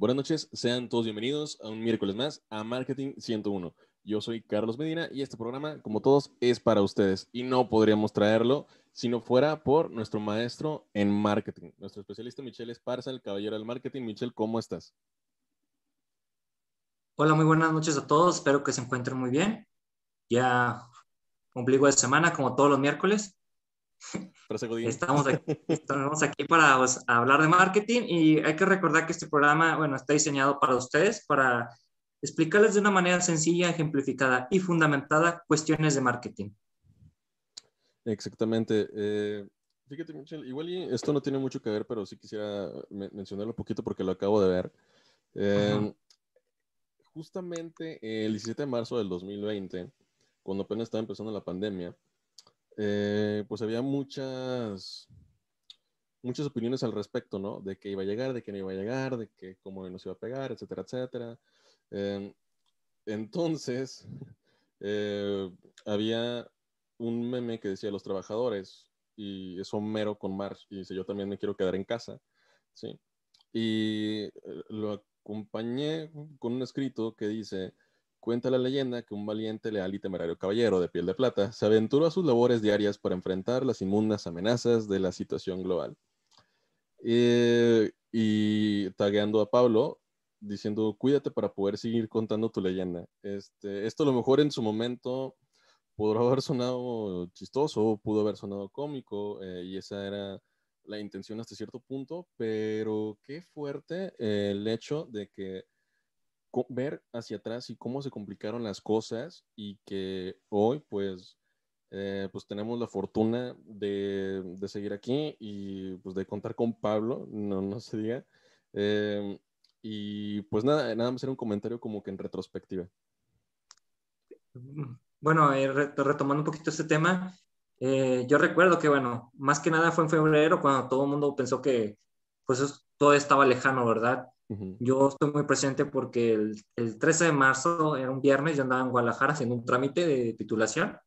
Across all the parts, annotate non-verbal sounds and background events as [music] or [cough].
Buenas noches, sean todos bienvenidos a un miércoles más a Marketing 101. Yo soy Carlos Medina y este programa, como todos, es para ustedes y no podríamos traerlo si no fuera por nuestro maestro en marketing, nuestro especialista Michelle Esparza, el caballero del marketing. Michelle, ¿cómo estás? Hola, muy buenas noches a todos, espero que se encuentren muy bien. Ya ombligo de semana, como todos los miércoles. [laughs] Estamos aquí, [laughs] estamos aquí para pues, hablar de marketing y hay que recordar que este programa, bueno, está diseñado para ustedes, para explicarles de una manera sencilla, ejemplificada y fundamentada cuestiones de marketing. Exactamente. Eh, fíjate, Michelle, igual y esto no tiene mucho que ver, pero sí quisiera mencionarlo un poquito porque lo acabo de ver. Eh, justamente el 17 de marzo del 2020, cuando apenas estaba empezando la pandemia, eh, pues había muchas, muchas opiniones al respecto, ¿no? De que iba a llegar, de que no iba a llegar, de que cómo nos iba a pegar, etcétera, etcétera. Em, entonces, [laughs] eh, había un meme que decía los trabajadores, y es Homero con Marsh, y dice, yo también me quiero quedar en casa, ¿sí? Y eh, lo acompañé con un escrito que dice, Cuenta la leyenda que un valiente, leal y temerario caballero de piel de plata se aventuró a sus labores diarias para enfrentar las inmundas amenazas de la situación global. Eh, y tagueando a Pablo, diciendo, cuídate para poder seguir contando tu leyenda. Este, esto a lo mejor en su momento pudo haber sonado chistoso, pudo haber sonado cómico, eh, y esa era la intención hasta cierto punto, pero qué fuerte el hecho de que ver hacia atrás y cómo se complicaron las cosas y que hoy pues, eh, pues tenemos la fortuna de, de, seguir aquí y pues de contar con Pablo, no, no se diga. Eh, y pues nada, nada más era un comentario como que en retrospectiva. Bueno, eh, retomando un poquito este tema, yo recuerdo que, bueno, más que nada fue en febrero cuando todo el mundo pensó que pues todo estaba lejano, ¿verdad? Yo estoy muy presente porque el, el, 13 de marzo, era un viernes, yo andaba en Guadalajara haciendo un trámite de titulación.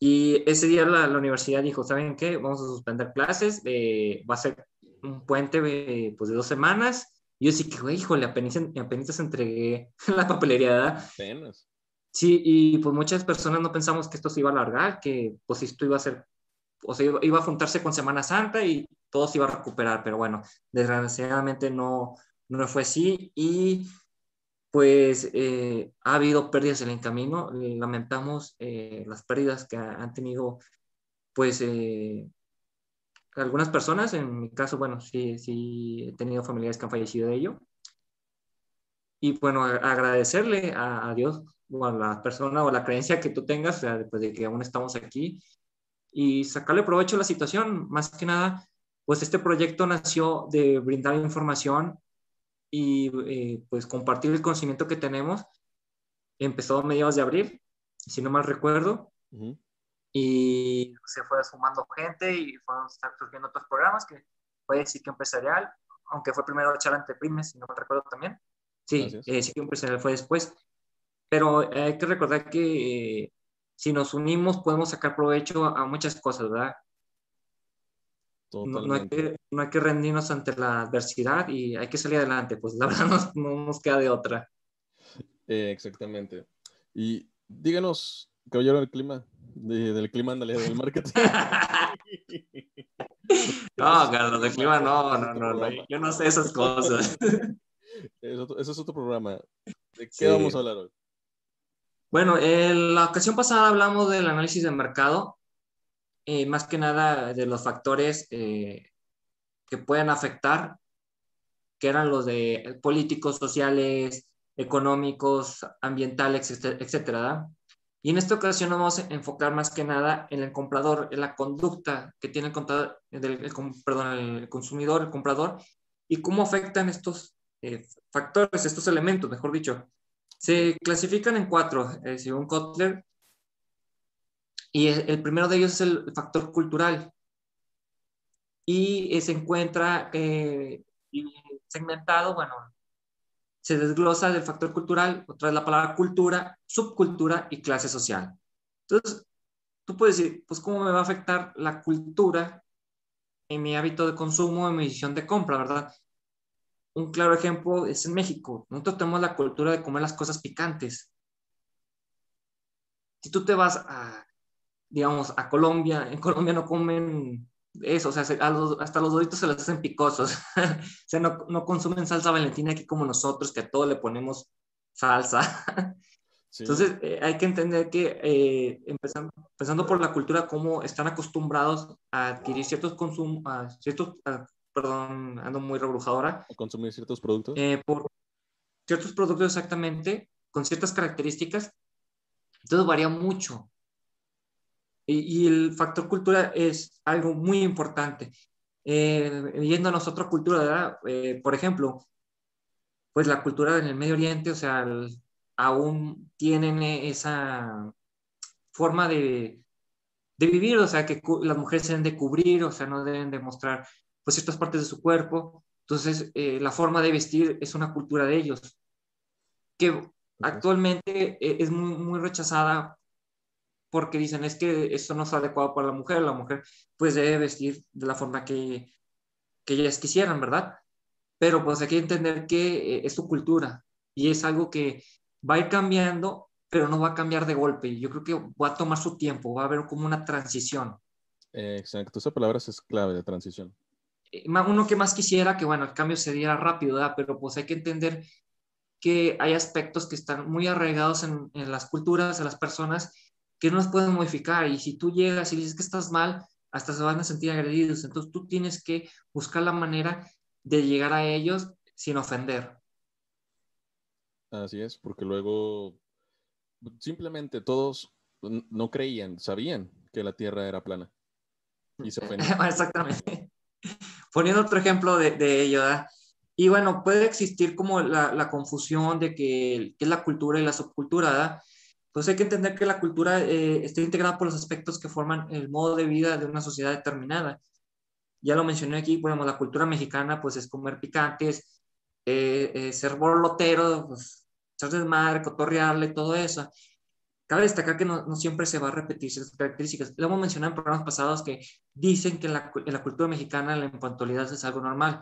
Y ese día la, la universidad dijo, ¿saben qué? Vamos a suspender clases, eh, va a ser un puente eh, pues, de dos semanas. Y yo sí que, güey, híjole, apenas, apenas entregué [laughs] la papelería. Apenas. Sí, y pues muchas personas no pensamos que esto se iba a alargar, que pues esto iba a ser, o sea, iba a juntarse con Semana Santa y todo se iba a recuperar, pero bueno, desgraciadamente no, no fue así. Y pues eh, ha habido pérdidas en el camino, lamentamos eh, las pérdidas que han tenido pues eh, algunas personas, en mi caso, bueno, sí, sí he tenido familiares que han fallecido de ello. Y bueno, agradecerle a, Dios o a la persona o a la creencia que tú tengas, después de que aún estamos aquí, y sacarle provecho a la situación, más que nada, pues este proyecto nació de brindar información y eh, pues compartir el conocimiento que tenemos. Empezó a mediados de abril, si no mal recuerdo, y se fue sumando gente y fueron surgiendo otros programas que fue que Empresarial, aunque fue primero charla ante Primes, si no mal recuerdo también. Sí, eh, que Empresarial fue después. Pero hay que recordar que eh, si nos unimos podemos sacar provecho a muchas cosas, ¿verdad? No, hay que, no, hay que, rendirnos ante la adversidad y hay que salir adelante, pues [laughs] la verdad no, nos queda de otra. Eh, exactamente. Y díganos, caballero del clima, del clima, ándale, del marketing. [laughs] no, Carlos, del clima no, no, no, yo no sé esas cosas. [laughs] Eso, es otro programa. ¿De qué vamos a hablar hoy? Bueno, en la ocasión pasada hablamos del análisis de mercado eh, más que nada de los factores eh, que pueden afectar, que eran los de políticos, sociales, económicos, ambientales, etcétera. Y en esta ocasión nos vamos a enfocar más que nada en el comprador, en la conducta que tiene el, el, perdón, el consumidor, el comprador, y cómo afectan estos eh, factores, estos elementos, mejor dicho. Se clasifican en cuatro, según Kotler, y el primero de ellos es el factor cultural. Y se encuentra eh, segmentado, bueno, se desglosa del factor cultural, otra vez la palabra cultura, subcultura y clase social. Entonces, tú puedes decir, pues, ¿cómo me va a afectar la cultura en mi hábito de consumo, en mi decisión de compra, verdad? un claro ejemplo es en México. Nosotros tenemos la cultura de comer las cosas picantes. Si tú te vas a, digamos, a Colombia, en Colombia no comen eso, o sea, hasta los doritos se los hacen picosos. [laughs] o sea, no, no, consumen salsa valentina aquí como nosotros, que a todo le ponemos salsa. [laughs] Entonces, eh, hay que entender que, eh, empezando, empezando, por la cultura, cómo están acostumbrados a adquirir ciertos consumos, ciertos, perdón, ando muy rebrujadora. A consumir ciertos productos. Eh, por ciertos productos exactamente, con ciertas características. Entonces, varía mucho. Y, el factor cultura es algo muy importante. Eh, yéndonos a otra cultura, ¿verdad? por ejemplo, pues la cultura en el Medio Oriente, o sea, aún tienen esa forma de, de, vivir, o sea, que las mujeres se deben de cubrir, o sea, no deben de mostrar pues ciertas partes de su cuerpo. Entonces, eh, la forma de vestir es una cultura de ellos, que actualmente eh, es muy, muy rechazada porque dicen es que esto no es adecuado para la mujer, la mujer pues debe vestir de la forma que, que ellas quisieran, ¿verdad? Pero pues hay que entender que eh, es su cultura y es algo que va a ir cambiando, pero no va a cambiar de golpe. Yo creo que va a tomar su tiempo, va a haber como una transición. exacto, esa palabra es clave de transición. Eh, uno que más quisiera que, bueno, el cambio se diera rápido, ¿verdad? pero pues hay que entender que hay aspectos que están muy arraigados en, en las culturas, en las personas, que no los pueden modificar. Y si tú llegas y dices que estás mal, hasta se van a sentir agredidos. Entonces tú tienes que buscar la manera de llegar a ellos sin ofender. Así es, porque luego simplemente todos no creían, sabían que la Tierra era plana. Y se ofendían. [laughs] Exactamente. Poniendo otro ejemplo de, de ello, Y bueno, puede existir como la, la confusión de que, que, es la cultura y la subcultura, ¿verdad? Pues hay que entender que la cultura eh, está integrada por los aspectos que forman el modo de vida de una sociedad determinada. Ya lo mencioné aquí, bueno, la cultura mexicana pues es comer picantes, eh, eh, ser borlotero, pues, ser desmadre, cotorrearle, todo eso. Cabe destacar que no, no, siempre se va a repetir esas características. Lo hemos mencionado en programas pasados que dicen que en la, en la cultura mexicana la impuntualidad es algo normal.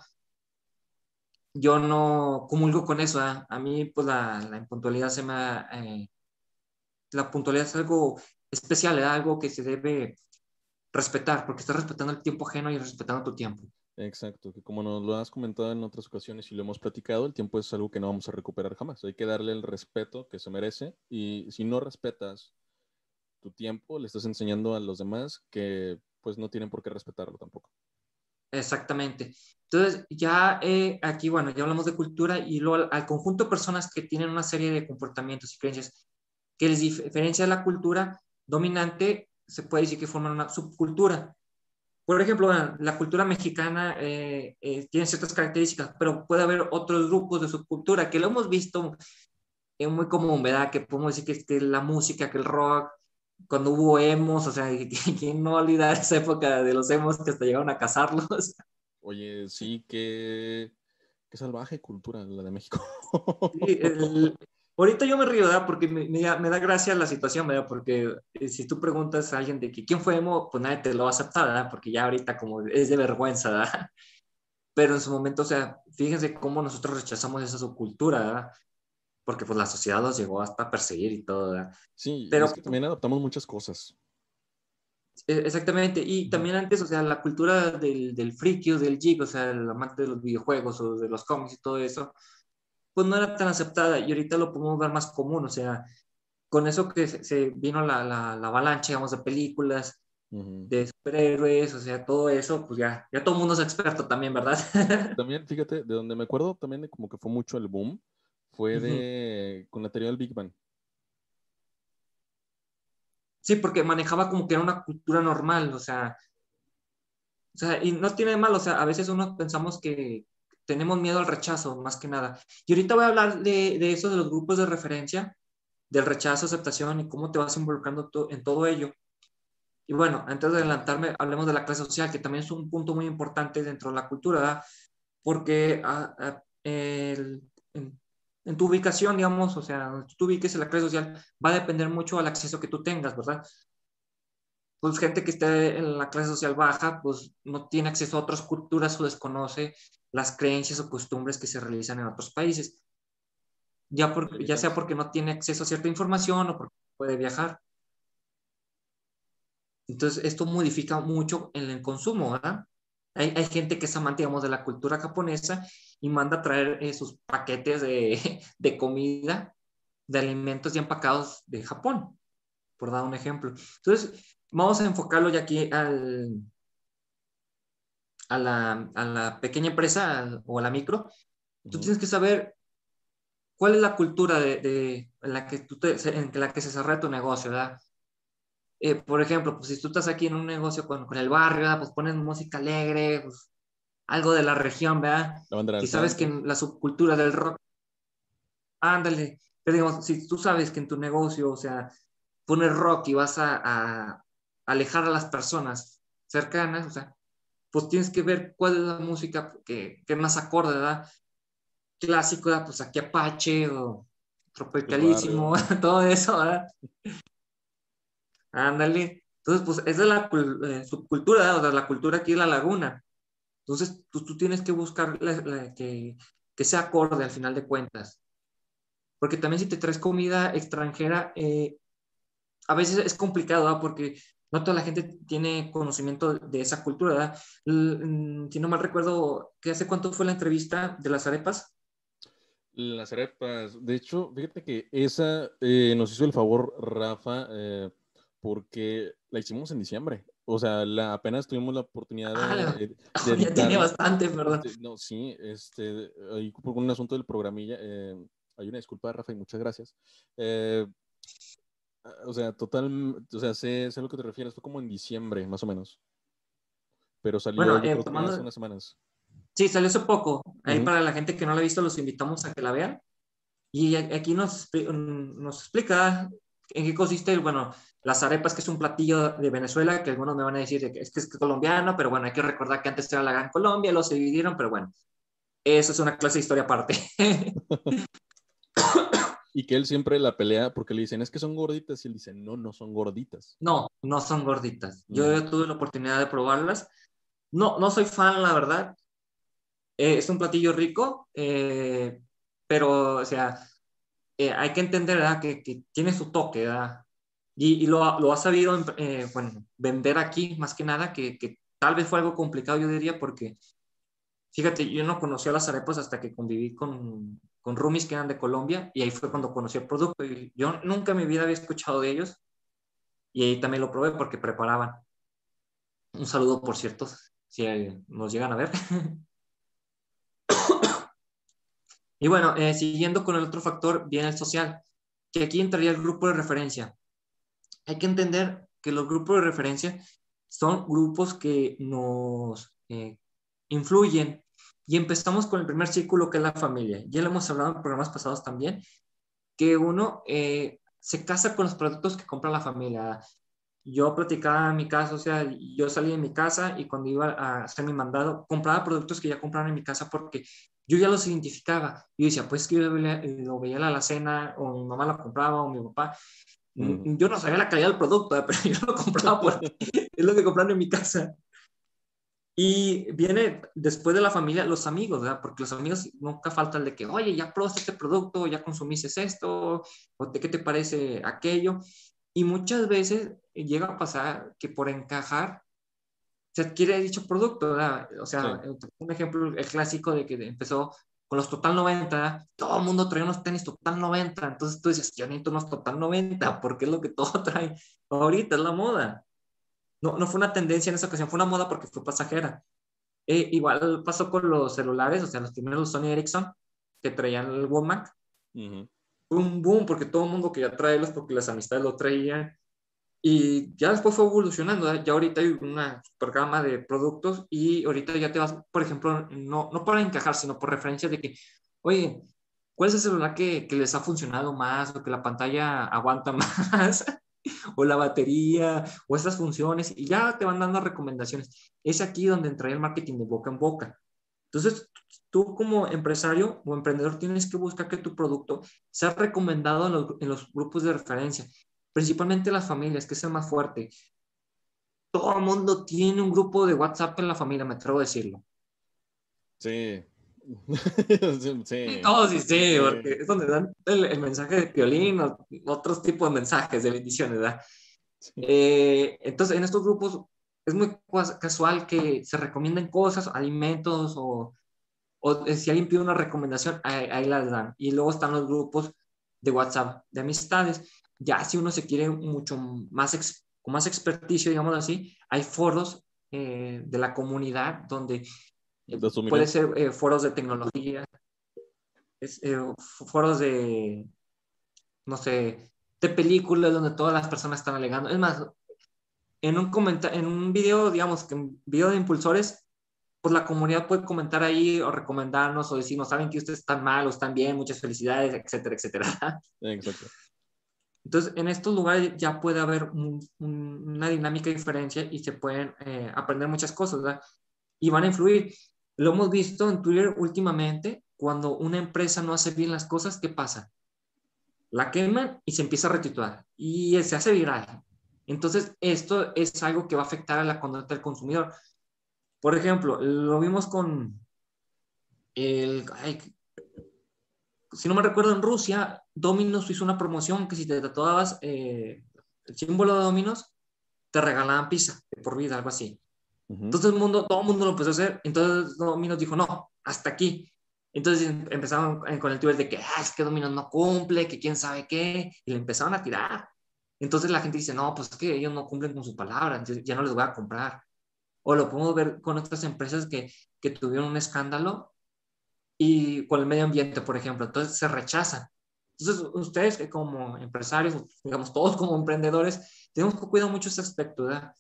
Yo no comulgo con eso. ¿eh? A mí, pues la, la impuntualidad se me ha, eh, la puntualidad es algo especial, es algo que se debe respetar, porque estás respetando el tiempo ajeno y respetando tu tiempo. Exacto, que como nos lo has comentado en otras ocasiones y lo hemos platicado, el tiempo es algo que no vamos a recuperar jamás. Hay que darle el respeto que se merece y si no respetas tu tiempo, le estás enseñando a los demás que pues no tienen por qué respetarlo tampoco. Exactamente. Entonces, ya eh, aquí, bueno, ya hablamos de cultura y luego al, conjunto de personas que tienen una serie de comportamientos y creencias que les diferencia de la cultura dominante, se puede decir que forman una subcultura. Por ejemplo, la cultura mexicana eh, eh, tiene ciertas características, pero puede haber otros grupos de subcultura que lo hemos visto es muy común, ¿verdad? Que podemos decir que, la música, que el rock, cuando hubo emos, o sea, [laughs] ¿quién no va a olvidar esa época de los emos que hasta llegaron a casarlos? [laughs] Oye, sí, qué, qué salvaje cultura la de México. Sí, el, Ahorita yo me río, ¿verdad? Porque me, me, da gracia la situación, ¿verdad? Porque eh, si tú preguntas a alguien de que quién fue emo, pues nadie te lo va a aceptar, ¿verdad? Porque ya ahorita como es de vergüenza, ¿verdad? [laughs] Pero en su momento, o sea, fíjense cómo nosotros rechazamos esa subcultura, ¿verdad? Porque pues la sociedad nos llegó hasta a perseguir y todo, ¿verdad? Sí, pero es que también adoptamos muchas cosas. E, exactamente, y también antes, o sea, la cultura del, del friki o del geek, o sea, el amante de los videojuegos o de los cómics y todo eso, pues no era tan aceptada y ahorita lo podemos ver más común, o sea, con eso que se, vino la, la, la, avalancha, digamos, de películas, de superhéroes, o sea, todo eso, pues ya, ya todo el mundo es experto también, ¿verdad? [laughs] también, fíjate, de donde me acuerdo también de como que fue mucho el boom, fue de, con la teoría del Big Bang. Sí, porque manejaba como que era una cultura normal, o sea, o sea, y no tiene de mal, o sea, a veces uno pensamos que, tenemos miedo al rechazo, más que nada. Y ahorita voy a hablar de, de eso, de los grupos de referencia, del rechazo, aceptación y cómo te vas involucrando en todo ello. Y bueno, antes de adelantarme, hablemos de la clase social, que también es un punto muy importante dentro de la cultura, ¿verdad? porque ah, ah, en, en, tu ubicación, digamos, o sea, tú ubiques en la clase social, va a depender mucho del acceso que tú tengas, ¿verdad? pues gente que esté en la clase social baja, pues no tiene acceso a otras culturas o desconoce las creencias o costumbres que se realizan en otros países. Ya, por, ya sea porque no tiene acceso a cierta información o porque puede viajar. Entonces, esto modifica mucho en el consumo, ¿verdad? Hay, hay, gente que es amante, digamos, de la cultura japonesa y manda a traer eh, sus paquetes de, [laughs] de, comida, de alimentos ya empacados de Japón, por dar un ejemplo. Entonces, vamos a enfocarlo ya aquí al, a, la, a la pequeña empresa o a la micro. Tú tienes que saber cuál es la cultura de, de en, la que tú te, en la que se desarrolla tu negocio, ¿verdad? Eh, por ejemplo, pues si tú estás aquí en un negocio con, con el barrio, pues pones música alegre, pues, algo de la región, ¿verdad? Si sabes que en la subcultura del rock, ándale, pero digamos, si tú sabes que en tu negocio, o sea, pones rock y vas a, a alejar a las personas cercanas, o sea, pues tienes que ver cuál es la música que, que más acorde, ¿verdad? Clásico, ¿verdad? pues aquí Apache o Tropicalísimo, [laughs] todo eso, ¿verdad? Ándale. Entonces, pues esa es la eh, subcultura, o sea, la cultura aquí en la laguna. Entonces, tú, tú tienes que buscar que, que, sea acorde al final de cuentas. Porque también si te traes comida extranjera, eh, a veces es complicado, ¿verdad? porque no toda la gente tiene conocimiento de esa cultura. ¿verdad? Mm, si no mal recuerdo, ¿qué hace cuánto fue la entrevista de las arepas? Las arepas, de hecho, fíjate que esa eh, nos hizo el favor Rafa porque la hicimos en diciembre. O sea, la, apenas tuvimos la oportunidad de... Ah, [laughs] ya tiene bastante, perdón. Este, no, sí, este, ahí por un asunto del programilla, eh, hay una disculpa, Rafa, y muchas gracias. Eh, o sea, total, o sea, sé, sé, lo que te refieres, fue como en diciembre, más o menos. Pero salió bueno, eh, hace unas semanas. Sí, salió hace poco. Ahí para la gente que no la ha visto, los invitamos a que la vean. Y aquí nos, nos explica en qué consiste, bueno, las arepas, que es un platillo de Venezuela, que algunos me van a decir que es, que es colombiano, pero bueno, hay que recordar que antes era la Gran Colombia, los dividieron, pero bueno, eso es una clase de historia aparte. [laughs] y que él siempre la pelea porque le dicen, es que son gorditas, y él dice, no, no son gorditas. No, no son gorditas. Yo mm. tuve la oportunidad de probarlas. No, no soy fan, la verdad. Eh, es un platillo rico, eh, pero, o sea, eh, hay que entender ¿verdad? Que, que, tiene su toque, ¿verdad? Y, lo, lo, ha sabido eh, bueno, vender aquí, más que nada, que, que, tal vez fue algo complicado, yo diría, porque, fíjate, yo no conocía las arepas hasta que conviví con, con roomies que eran de Colombia, y ahí fue cuando conocí el producto. Y yo nunca en mi vida había escuchado de ellos, y ahí también lo probé porque preparaban. Un saludo, por cierto, si nos llegan a ver. [coughs] y bueno, eh, siguiendo con el otro factor, viene el social, que aquí entraría el grupo de referencia hay que entender que los grupos de referencia son grupos que nos eh, influyen y empezamos con el primer círculo que es la familia. Ya lo hemos hablado en programas pasados también, que uno eh, se casa con los productos que compra la familia. Yo platicaba en mi casa, o sea, yo salí de mi casa y cuando iba a hacer mi mandado, compraba productos que ya compraban en mi casa porque yo ya los identificaba. Yo decía, pues que yo lo veía, en la alacena, o mi mamá lo compraba, o mi papá, yo no sabía la calidad del producto, [laughs] pero yo lo compraba porque [laughs] [laughs] es lo que compraron en mi casa. Y viene después de la familia los amigos, ¿verdad? Porque los amigos nunca faltan de que, oye, ya probaste este producto, ya consumiste esto, o de qué te parece aquello. Y muchas veces llega a pasar que por encajar se adquiere dicho producto, ¿verdad? O sea, un ejemplo, el clásico de que empezó con los Total 90, todo el mundo trae unos tenis Total 90, entonces tú dices, yo necesito unos Total 90, porque es lo que todo [laughs] trae ahorita, es la moda. No, no fue una tendencia en esa ocasión, fue una moda porque fue pasajera. Eh, igual pasó con los celulares, o sea, los primeros Sony Ericsson, que traían el WOMAC. Fue un boom porque todo el mundo quería traerlos porque las amistades lo traían. Y ya después fue evolucionando, ya ahorita hay una programa de productos y ahorita ya te vas, por ejemplo, no, no para encajar, sino por referencia de que, oye, ¿cuál es el celular que, que les ha funcionado más o que la pantalla aguanta [laughs] más? [laughs] o la batería, o estas funciones, y ya te van dando recomendaciones. Es aquí donde entra el marketing de boca en boca. Entonces, tú como empresario o emprendedor tienes que buscar que tu producto sea recomendado en los, en los grupos de referencia principalmente las familias, que es el más fuerte. todo el mundo tiene un grupo de WhatsApp en la familia, me atrevo a decirlo. Sí. [laughs] sí. Oh, sí, sí, porque es donde dan el, mensaje de violín o otros tipos de mensajes de bendiciones, ¿verdad? Eh, entonces, en estos grupos es muy casual que se recomienden cosas, alimentos o, o si alguien pide una recomendación, ahí, ahí, las dan. Y luego están los grupos de WhatsApp de amistades. Ya si uno se quiere mucho más con más experticio, digamos así, hay foros eh, de la comunidad donde eh, puede ser eh, foros de tecnología, foros de, no sé, de películas donde todas las personas están alegando. Es más, en un, en un video, digamos, que en video de impulsores, pues la comunidad puede comentar ahí o recomendarnos o decirnos, saben que ustedes están mal o están bien, muchas felicidades, etcétera, etcétera. [laughs] Exacto. Entonces, en estos lugares ya puede haber una dinámica diferencia y se pueden eh, aprender muchas cosas, ¿verdad? Y van a influir. Lo hemos visto en Twitter últimamente, cuando una empresa no hace bien las cosas, ¿qué pasa? La queman y se empieza a retitular y se hace viral. Entonces, esto es algo que va a afectar a la conducta del consumidor. Por ejemplo, lo vimos con el, si no me recuerdo, en Rusia, Dominos hizo una promoción que si te tatuabas eh, el símbolo de Dominos, te regalaban pizza por vida, algo así. Entonces el mundo, todo el mundo lo empezó a hacer. Entonces Dominos dijo, no, hasta aquí. Entonces em, empezaron con el Twitter de que ah, es que Dominos no cumple, que quién sabe qué, y le empezaron a tirar. Entonces la gente dice, no, pues es que ellos no cumplen con su palabra, entonces ya no les voy a comprar. O lo podemos ver con otras empresas que, que tuvieron un escándalo y con el medio ambiente, por ejemplo. Entonces se rechazan. Entonces, ustedes como empresarios, digamos todos como emprendedores, tenemos que cuidar mucho ese aspecto, ¿verdad?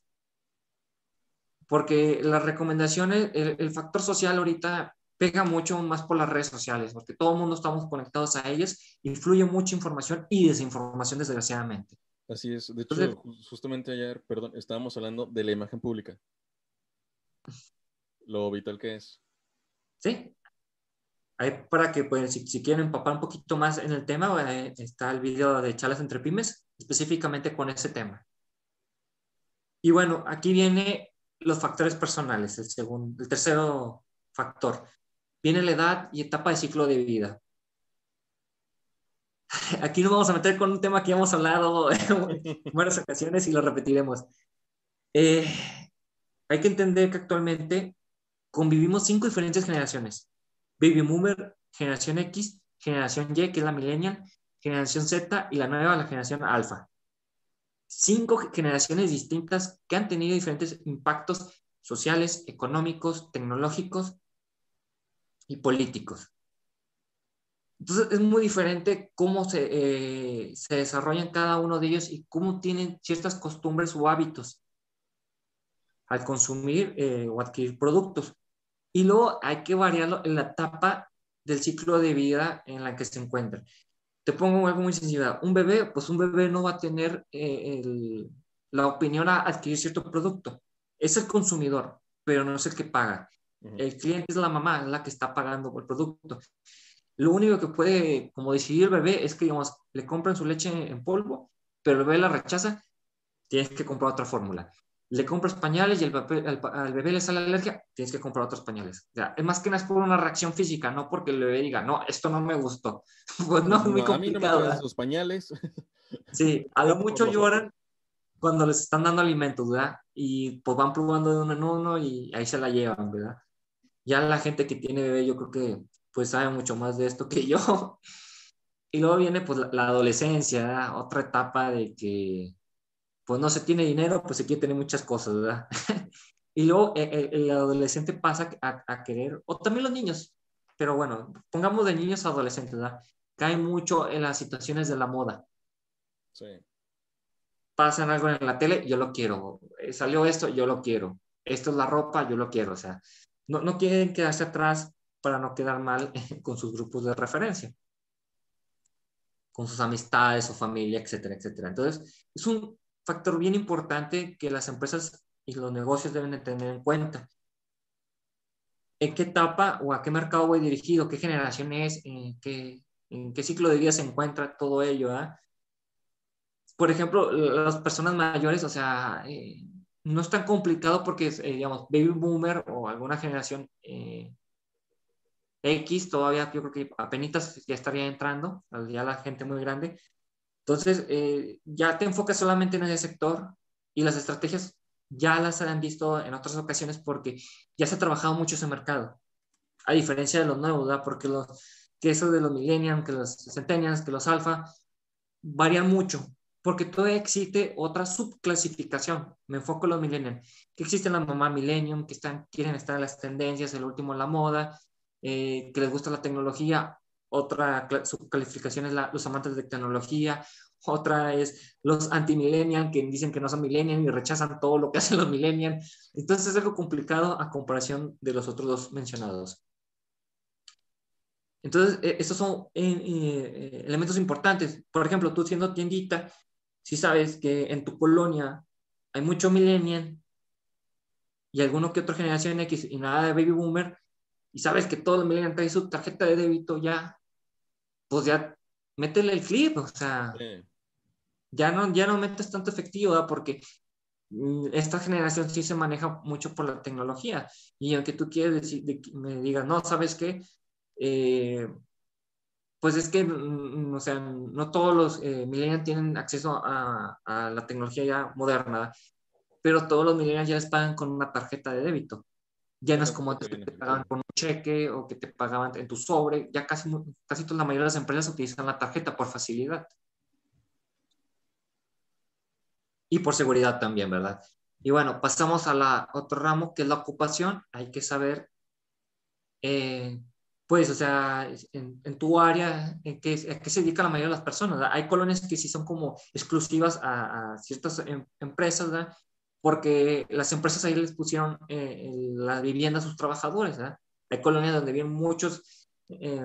Porque las recomendaciones, el, factor social ahorita pega mucho más por las redes sociales, porque todo el mundo estamos conectados a ellas, influye mucha información y desinformación, desgraciadamente. Así es. De hecho, justamente ayer, perdón, estábamos hablando de la imagen pública. Lo vital que es. Sí, Ahí para que, pues, si, quieren empapar un poquito más en el tema, eh, está el video de charlas entre pymes, específicamente con ese tema. Y bueno, aquí viene los factores personales, el, segundo, el tercero factor. Viene la edad y etapa de ciclo de vida. [laughs] Aquí nos vamos a meter con un tema que ya hemos hablado [laughs] en varias ocasiones y lo repetiremos. Eh, hay que entender que actualmente convivimos cinco diferentes generaciones. Baby Boomer, Generación X, Generación Y, que es la Millennial, Generación Z y la nueva, la Generación Alpha. Cinco generaciones distintas que han tenido diferentes impactos sociales, económicos, tecnológicos y políticos. Entonces es muy diferente cómo se, eh, se desarrollan cada uno de ellos y cómo tienen ciertas costumbres o hábitos al consumir eh, o adquirir productos. Y luego hay que variarlo en la etapa del ciclo de vida en la que se encuentra. Te pongo algo muy sencillo. Un bebé, pues un bebé no va a tener eh, la opinión a adquirir cierto producto. Es el consumidor, pero no es el que paga. El cliente es la mamá, la que está pagando por el producto. Lo único que puede, como decidir el bebé, es que, digamos, le compran su leche en polvo, pero el bebé la rechaza, tienes que comprar otra fórmula le compras pañales y el al, bebé le sale alergia, tienes que comprar otros pañales. O sea, es más que nada por una reacción física, no porque el bebé diga, no, esto no me gustó. [laughs] pues no, es muy complicado. A mí no me los pañales. [laughs] sí, a lo mucho lloran cuando les están dando alimentos, ¿verdad? Y pues van probando de uno en uno y ahí se la llevan, ¿verdad? Ya la gente que tiene bebé, yo creo que pues sabe mucho más de esto que yo. [laughs] Y luego viene pues la adolescencia, otra etapa de que pues no se tiene dinero, pues se quiere tener muchas cosas, ¿verdad? [laughs] y luego eh, eh, el, adolescente pasa a, querer, o también los niños, pero bueno, pongamos de niños a adolescentes, ¿verdad? Cae mucho en las situaciones de la moda. Sí. Pasan algo en la tele, yo lo quiero. Eh, salió esto, yo lo quiero. Esto es la ropa, yo lo quiero. O sea, no, no quieren quedarse atrás para no quedar mal [laughs] con sus grupos de referencia, con sus amistades, su familia, etcétera, etcétera. Entonces, es un factor bien importante que las empresas y los negocios deben de tener en cuenta. ¿En qué etapa o a qué mercado voy dirigido? ¿Qué generación es? ¿En qué, en qué ciclo de vida se encuentra todo ello? Ah? Por ejemplo, las personas mayores, o sea, eh, no es tan complicado porque, eh, digamos, baby boomer o alguna generación eh, X todavía, yo creo que apenas ya estaría entrando, ya la gente muy grande. Entonces, eh, ya te enfocas solamente en ese sector y las estrategias ya las han visto en otras ocasiones porque ya se ha trabajado mucho ese mercado. A diferencia de los nuevos, ¿verdad? Porque los, que eso de los millennials, que los centennials, que los alfa, varían mucho porque todavía existe otra subclasificación. Me enfoco en los millennials, que existen las mamás millennium, que están, quieren estar en las tendencias, el último en la moda, eh, que les gusta la tecnología. Otra subclasificación es los amantes de tecnología. Otra es los anti-millennial, que dicen que no son millennial y rechazan todo lo que [laughs] hacen los millennial. Entonces es algo complicado a comparación de los otros dos mencionados. Entonces, e, estos son eh, eh, elementos importantes. Por ejemplo, tú siendo tiendita, si sabes que en tu colonia hay mucho millennial y alguno que otra generación X y nada de baby boomer, y sabes que todos los millennials traen su tarjeta de débito ya, pues ya métele el flip, o sea, ya, no, ya no metes tanto efectivo, porque mm, esta generación sí se maneja mucho por la tecnología. Y aunque tú quieres decir, me digas, no, ¿sabes qué? Eh, pues es que, mm, mm, o sea, no todos los eh, millennials tienen acceso a, la tecnología ya moderna, pero todos los millennials ya les pagan con una tarjeta de débito. Ya no es como antes que te pagaban con un cheque o que te pagaban en tu sobre, ya casi, casi toda la mayoría de las empresas utilizan la tarjeta por facilidad. Y por seguridad también, ¿verdad? Y bueno, pasamos a la otro ramo que es la ocupación. Hay que saber eh, pues, o sea, en, tu área, ¿en qué, ¿a se dedica la mayoría de las personas? Hay colonias que sí son como exclusivas a, ciertas em, empresas, ¿verdad? Porque las empresas ahí les pusieron eh, la vivienda a sus trabajadores. Hay colonias donde viven muchos eh,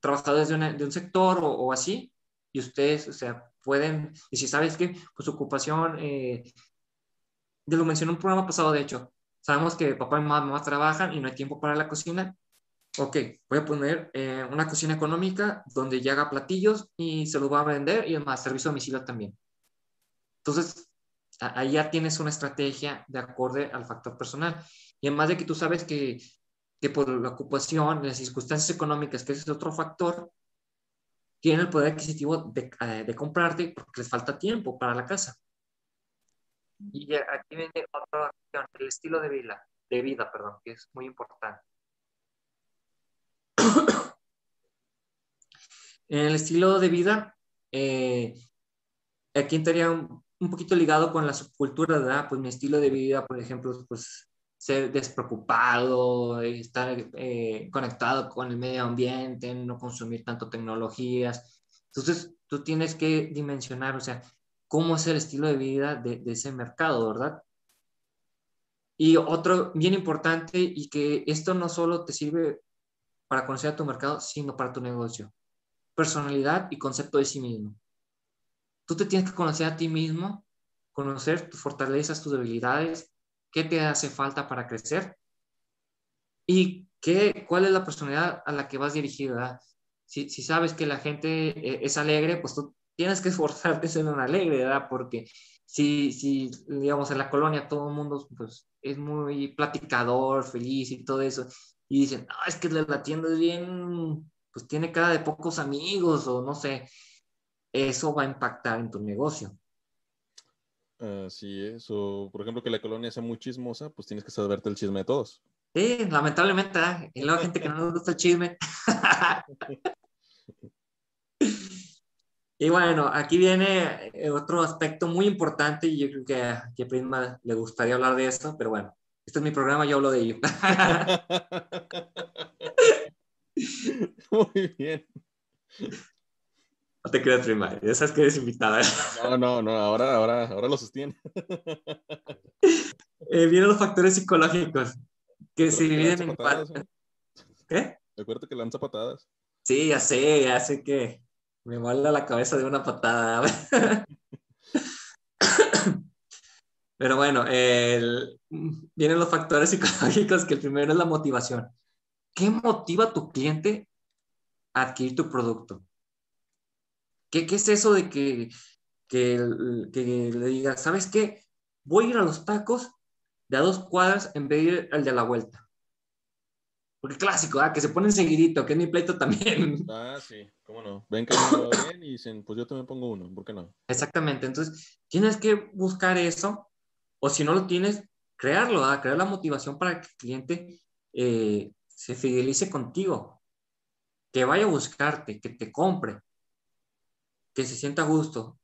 trabajadores de, un sector o, así, y ustedes, o sea, pueden, y si sabes que, pues ocupación, eh, lo mencioné en un programa pasado, de hecho, sabemos que papá y mamá trabajan y no hay tiempo para la cocina, ok, voy a poner eh, una cocina económica donde ya haga platillos y se los va a vender y además servicio a domicilio también. Entonces, ahí ya tienes una estrategia de acorde al factor personal. Y además de que tú sabes que, que por la ocupación, las circunstancias económicas, que ese es otro factor, tienen el poder adquisitivo de, eh, de comprarte porque les falta tiempo para la casa. Y aquí viene otra opción, el estilo de vida, de vida, perdón, que es muy importante. en el estilo de vida, eh, aquí estaría un, poquito ligado con la subcultura, ¿verdad? Pues mi estilo de vida, por ejemplo, pues ser despreocupado, estar eh, conectado con el medio ambiente, no consumir tanto tecnologías. Entonces, tú tienes que dimensionar, o sea, cómo es el estilo de vida de, de ese mercado, ¿verdad? Y otro bien importante y que esto no solo te sirve para conocer a tu mercado, sino para tu negocio. Personalidad y concepto de sí mismo. Tú te tienes que conocer a ti mismo, conocer tus fortalezas, tus debilidades, qué te hace falta para crecer y qué, cuál es la personalidad a la que vas dirigida. Si, si sabes que la gente eh, es alegre, pues tú tienes que [laughs] esforzarte en ser un alegre. Porque si, si, digamos, en la colonia todo el mundo pues, es muy platicador, feliz y todo eso, y dicen, ah, es que la tienda es bien, pues tiene cara de pocos amigos o no sé, eso va a impactar en tu negocio. Así es, o por ejemplo que la colonia sea muy chismosa, pues tienes que saberte el chisme de todos. Sí, lamentablemente, ¿eh? y luego gente que no nos gusta el chisme. [laughs] y bueno, aquí viene eh, otro aspecto muy importante y yo creo que a, a Prisma le gustaría hablar de esto, pero bueno, este es mi programa, yo hablo de ello. [laughs] [laughs] Muy bien. No te creas, prima. Ya sabes que eres invitada. No, no, no. Ahora, ahora, ahora lo sostiene. Eh, vienen los factores psicológicos que se dividen en partes. ¿Qué? Recuerdo que lanza patadas. Sí, ya sé, ya sé que me mola la cabeza de una patada. [laughs] Pero bueno, vienen los factores psicológicos, que el primero es la motivación. ¿Qué motiva a tu cliente a adquirir tu producto? ¿Qué, qué es eso de que, que, que le digas, ¿sabes qué? voy a ir a los tacos de a dos cuadras en vez de ir al de la vuelta. Porque clásico, ¿ah? que se ponen seguidito, que es mi pleito también. [laughs] Ah, sí, cómo no. Ven que no bien y dicen, pues yo también pongo uno, ¿por qué no? Exactamente, entonces tienes que buscar eso, o si no lo tienes, crearlo, ¿ah? crear la motivación para que el cliente eh, se fidelice contigo, que vaya a buscarte, que te compre, que se sienta a gusto.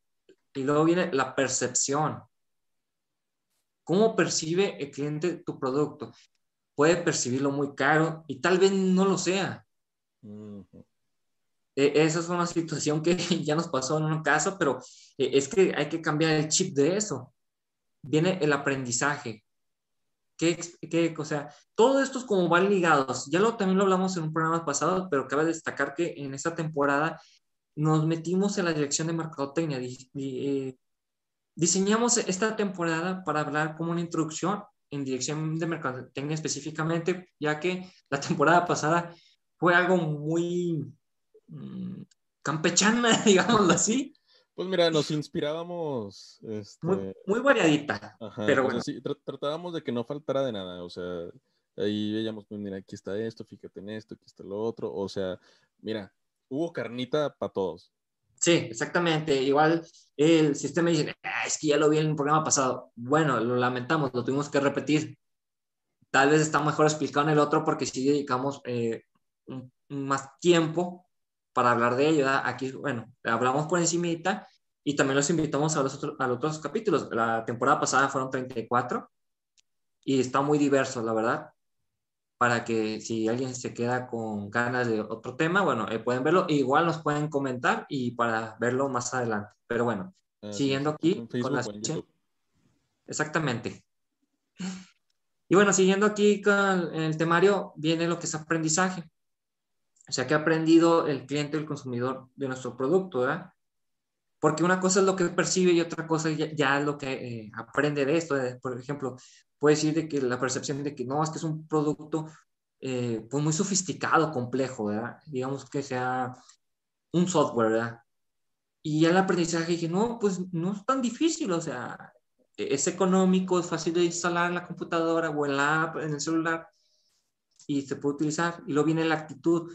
Y luego viene la percepción. ¿Cómo percibe el cliente tu producto? Puede percibirlo muy caro y tal vez no lo sea. E, esa es una situación que [laughs] ya nos pasó en un caso, pero eh, es que hay que cambiar el chip de eso. Viene el aprendizaje. ¿Qué, qué, o sea, todo esto es como van ligados. Ya lo, también lo hablamos en un programa pasado, pero cabe destacar que en esta temporada nos metimos en la dirección de mercadotecnia. Eh, diseñamos esta temporada para hablar como una introducción en dirección de mercadotecnia específicamente, ya que la temporada pasada fue algo muy mm, campechana, [laughs] digámoslo así. Pues mira, nos inspirábamos. Este... Muy, variadita. pero bueno. tratábamos de que no faltara de nada. O sea, ahí veíamos, pues mira, aquí está esto, fíjate en esto, aquí está lo otro. O sea, mira, hubo carnita para todos. Sí, exactamente. Igual el sistema dice, ah, es que ya lo vi en el programa pasado. Bueno, lo lamentamos, lo tuvimos que repetir. Tal vez está mejor explicado en el otro porque sí dedicamos eh, más tiempo para hablar de ello. Aquí, bueno, hablamos por encimita y también los invitamos a los, otros, capítulos. La temporada pasada fueron 34 y está muy diverso, la verdad para que si alguien se queda con ganas de otro tema, bueno, eh, pueden verlo. Igual nos pueden comentar y para verlo más adelante. Pero bueno, ah, siguiendo aquí con la Exactamente. Y bueno, siguiendo aquí con el temario, viene lo que es aprendizaje. O sea, que ha aprendido el cliente, el consumidor de nuestro producto, ¿verdad? Porque una cosa es lo que percibe y otra cosa ya, es lo que eh, aprende de esto. Por ejemplo, puede decir de que la percepción de que no, es que es un producto eh, pues muy sofisticado, complejo, ¿verdad? Digamos que sea un software, ¿verdad? Y el aprendizaje dije, no, pues no es tan difícil, o sea, e-, es económico, es fácil de instalar en la computadora o en la app, en el celular, y se puede utilizar. Y luego viene la actitud,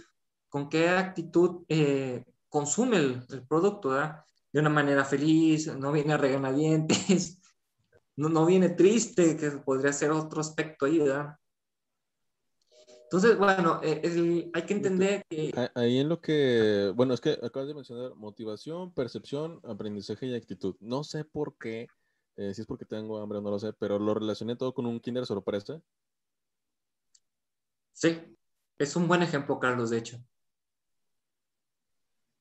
con qué actitud eh, consume el, el, producto, ¿verdad? De una manera feliz, no viene a regañadientes, [laughs] no, no viene triste, que podría ser otro aspecto ahí, ¿verdad? Entonces, bueno, eh, hay que entender que... Ahí en lo que, bueno, es que acabas de mencionar motivación, percepción, aprendizaje y actitud. No sé por qué, eh, si es porque tengo hambre o no lo sé, pero lo relacioné todo con un kinder sorpresa. Sí, es un buen ejemplo, Carlos, de hecho.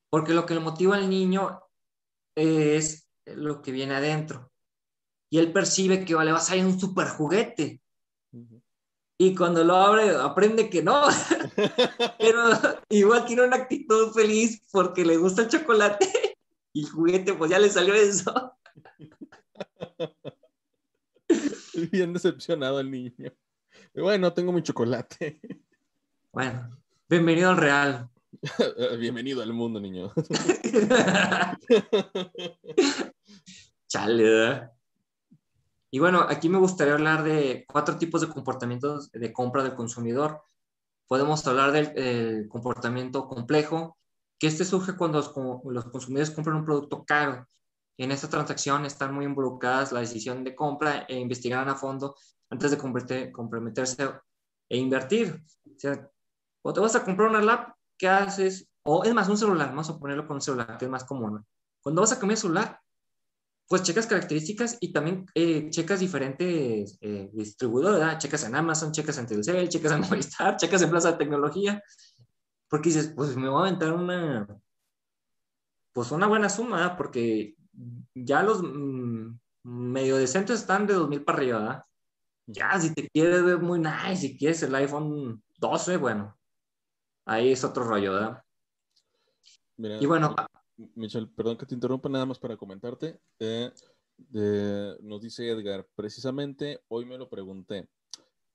Porque lo que le motiva al niño es lo que viene adentro y él percibe que le va a salir un super juguete. Y cuando lo abre, aprende que no. [laughs] Pero igual tiene una actitud feliz porque le gusta el chocolate [laughs] y el juguete, pues ya le salió eso. [laughs] Bien decepcionado el niño. Bueno, tengo mi chocolate. Bueno, bienvenido al real. bienvenido al mundo, niño. Chale. Y bueno, aquí me gustaría hablar de cuatro tipos de comportamientos de compra del consumidor. Podemos hablar del comportamiento complejo, que este surge cuando los, consumidores compran un producto caro. En esta transacción están muy involucradas la decisión de compra e investigar a fondo antes de comprometerse e invertir. O sea, cuando te vas a comprar una lap, ¿qué haces? O es más, un celular, vamos a ponerlo con un celular, que es más común. Cuando vas a cambiar celular, pues checas características y también eh, checas diferentes eh, distribuidores, Checas en Amazon, checas en Telcel, checas en [laughs] Movistar, checas en Plaza de Tecnología, porque dices, pues me voy a aventar una, pues una buena suma, porque ya los mm, medio decentes están de 2000 para arriba, ¿verdad? Ya, si te quieres ver muy nice, si quieres el iPhone 12, bueno, ahí es otro rollo, ¿verdad? y bueno, Michelle, perdón que te interrumpa nada más para comentarte. Eh, nos dice Edgar, precisamente hoy me lo pregunté.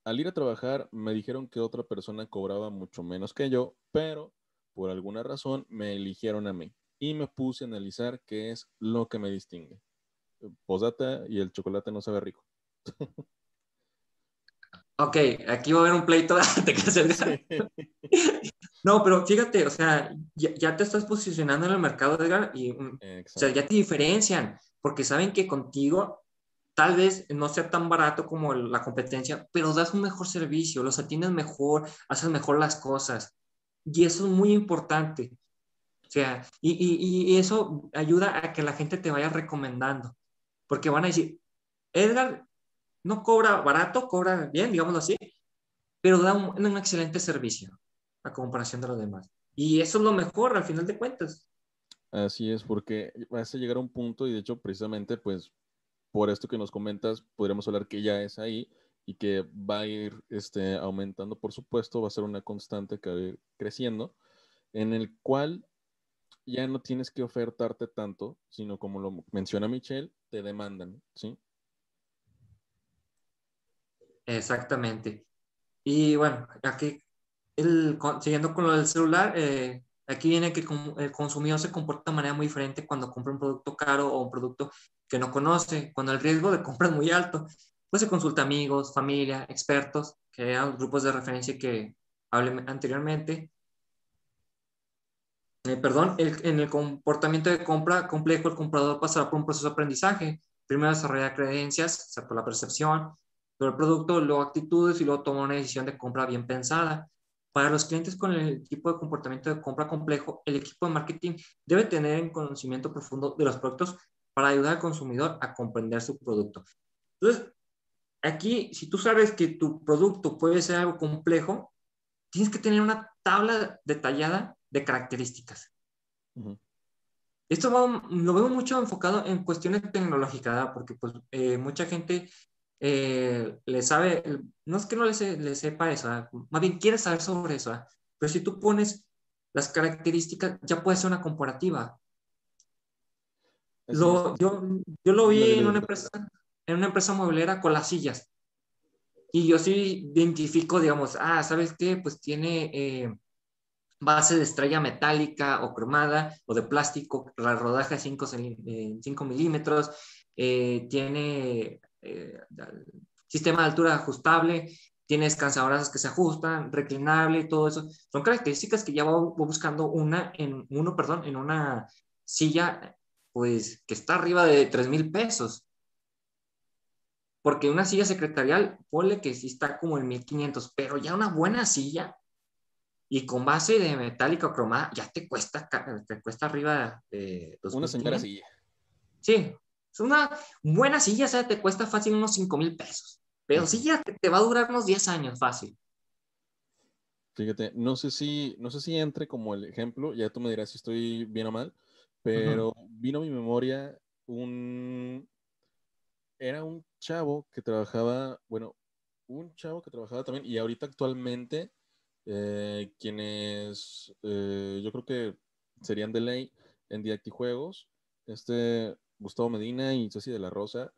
Al ir a trabajar me dijeron que otra persona cobraba mucho menos que yo, pero por alguna razón me eligieron a mí y me puse a analizar qué es lo que me distingue. posata y el chocolate no sabe rico. Ok, aquí va a haber un pleito de [laughs] No, pero fíjate, o sea, ya, te estás posicionando en el mercado, Edgar, y mm, o sea, ya te diferencian, porque saben que contigo tal vez no sea tan barato como la competencia, pero das un mejor servicio, los atiendes mejor, haces mejor las cosas. Y eso es muy importante. O sea, y, y eso ayuda a que la gente te vaya recomendando, porque van a decir, Edgar no cobra barato, cobra bien, digámoslo así, pero da un, excelente servicio a comparación de los demás. Y eso es lo mejor al final de cuentas. Así es, porque vas a llegar a un punto y de hecho precisamente pues por esto que nos comentas podríamos hablar que ya es ahí y que va a ir este, aumentando por supuesto, va a ser una constante que va a ir creciendo, en el cual ya no tienes que ofertarte tanto, sino como lo menciona Michelle, te demandan, ¿sí? Exactamente. Y bueno, aquí, el, siguiendo con lo del celular, eh, aquí viene que el consumidor se comporta de manera muy diferente cuando compra un producto caro o un producto que no conoce, cuando el riesgo de compra es muy alto. Pues se consulta amigos, familia, expertos, que eran grupos de referencia que hablé anteriormente. Eh, perdón, en el comportamiento de compra complejo, el comprador pasará por un proceso de aprendizaje. Primero desarrolla creencias, por la percepción, el producto, luego actitudes y luego toma una decisión de compra bien pensada. Para los clientes con el tipo de comportamiento de compra complejo, el equipo de marketing debe tener un conocimiento profundo de los productos para ayudar al consumidor a comprender su producto. Entonces, aquí, si tú sabes que tu producto puede ser algo complejo, tienes que tener una tabla detallada de características. Esto lo veo mucho enfocado en cuestiones tecnológicas, porque pues, eh, mucha gente eh, le sabe, no es que no le, sepa eso, ¿ah? más bien quiere saber sobre eso, ¿ah? pero si tú pones las características, ya puede ser una comparativa. yo, yo, lo vi en una, empresa, en una empresa mueblera con las sillas. Y yo sí identifico, digamos, ah, ¿sabes qué? Pues tiene eh, base de estrella metálica o cromada o de plástico, la rodaje 5 milímetros, eh, tiene eh, sistema de altura ajustable, tienes cansadoras que se ajustan, reclinable y todo eso. Son características que ya voy, buscando una en uno, perdón, en una silla, pues que está arriba de 3 mil pesos. Porque una silla secretarial, ponle que sí está como en 1500, pero ya una buena silla y con base de metálica o cromada ya te cuesta, te cuesta arriba de... Una señora silla. Sí, una buena silla, o sea, te cuesta fácil unos 5 mil pesos. Pero silla te, te, va a durar unos 10 años fácil. Fíjate, no sé si, no sé si entre como el ejemplo, ya tú me dirás si estoy bien o mal, pero vino a mi memoria un, era un chavo que trabajaba, bueno, un chavo que trabajaba también, y ahorita actualmente, eh, quienes eh, yo creo que serían de ley en Juegos, este Gustavo Medina y Ceci de la Rosa,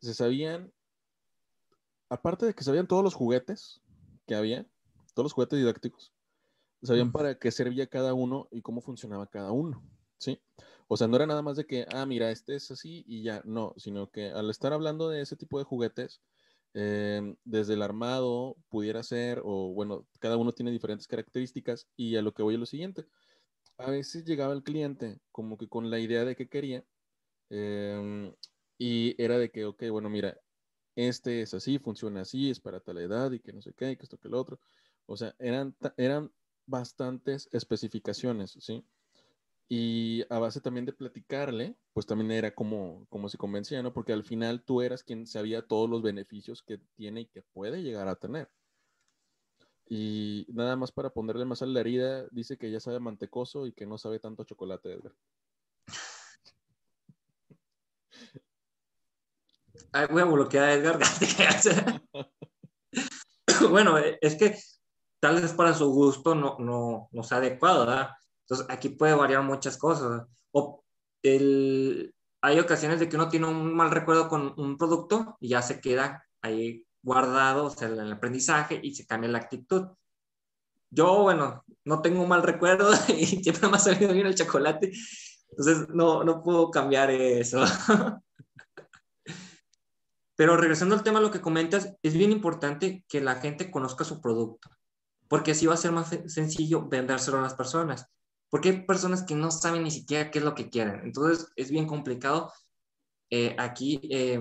se sabían, aparte de que sabían todos los juguetes que había, todos los juguetes didácticos, sabían para qué servía cada uno y cómo funcionaba cada uno, ¿sí? O sea, no era nada más de que, ah, mira, este es así y ya, no, sino que al estar hablando de ese tipo de juguetes, em, desde el armado pudiera ser, o bueno, cada uno tiene diferentes características y a lo que voy a lo siguiente. A veces llegaba el cliente como que con la idea de que quería Em, y era de que, ok, bueno, mira, este es así, funciona así, es para tal edad y que no sé qué, que esto, que lo otro. O sea, eran, eran bastantes especificaciones, ¿sí? Y a base también de platicarle, pues también era como, como se convencía, ¿no? Porque al final tú eras quien sabía todos los beneficios que tiene y que puede llegar a tener. Y nada más para ponerle más a la herida, dice que ya sabe mantecoso y que no sabe tanto chocolate, Edgar. Voy a bloquear a Edgar. [laughs] bueno, es que tal vez para su gusto no, no, no sea adecuado, ¿verdad? Entonces aquí puede variar muchas cosas. O el, hay ocasiones de que uno tiene un mal recuerdo con un producto y ya se queda ahí guardado, o sea, el aprendizaje y se cambia la actitud. Yo, bueno, no tengo un mal recuerdo [laughs] y siempre me ha salido bien el chocolate, entonces no, no puedo cambiar eso. [laughs] Pero regresando al tema, lo que comentas, es bien importante que la gente conozca su producto, porque así va a ser más sencillo vendérselo a las personas, porque hay personas que no saben ni siquiera qué es lo que quieren. Entonces, es bien complicado eh, aquí eh,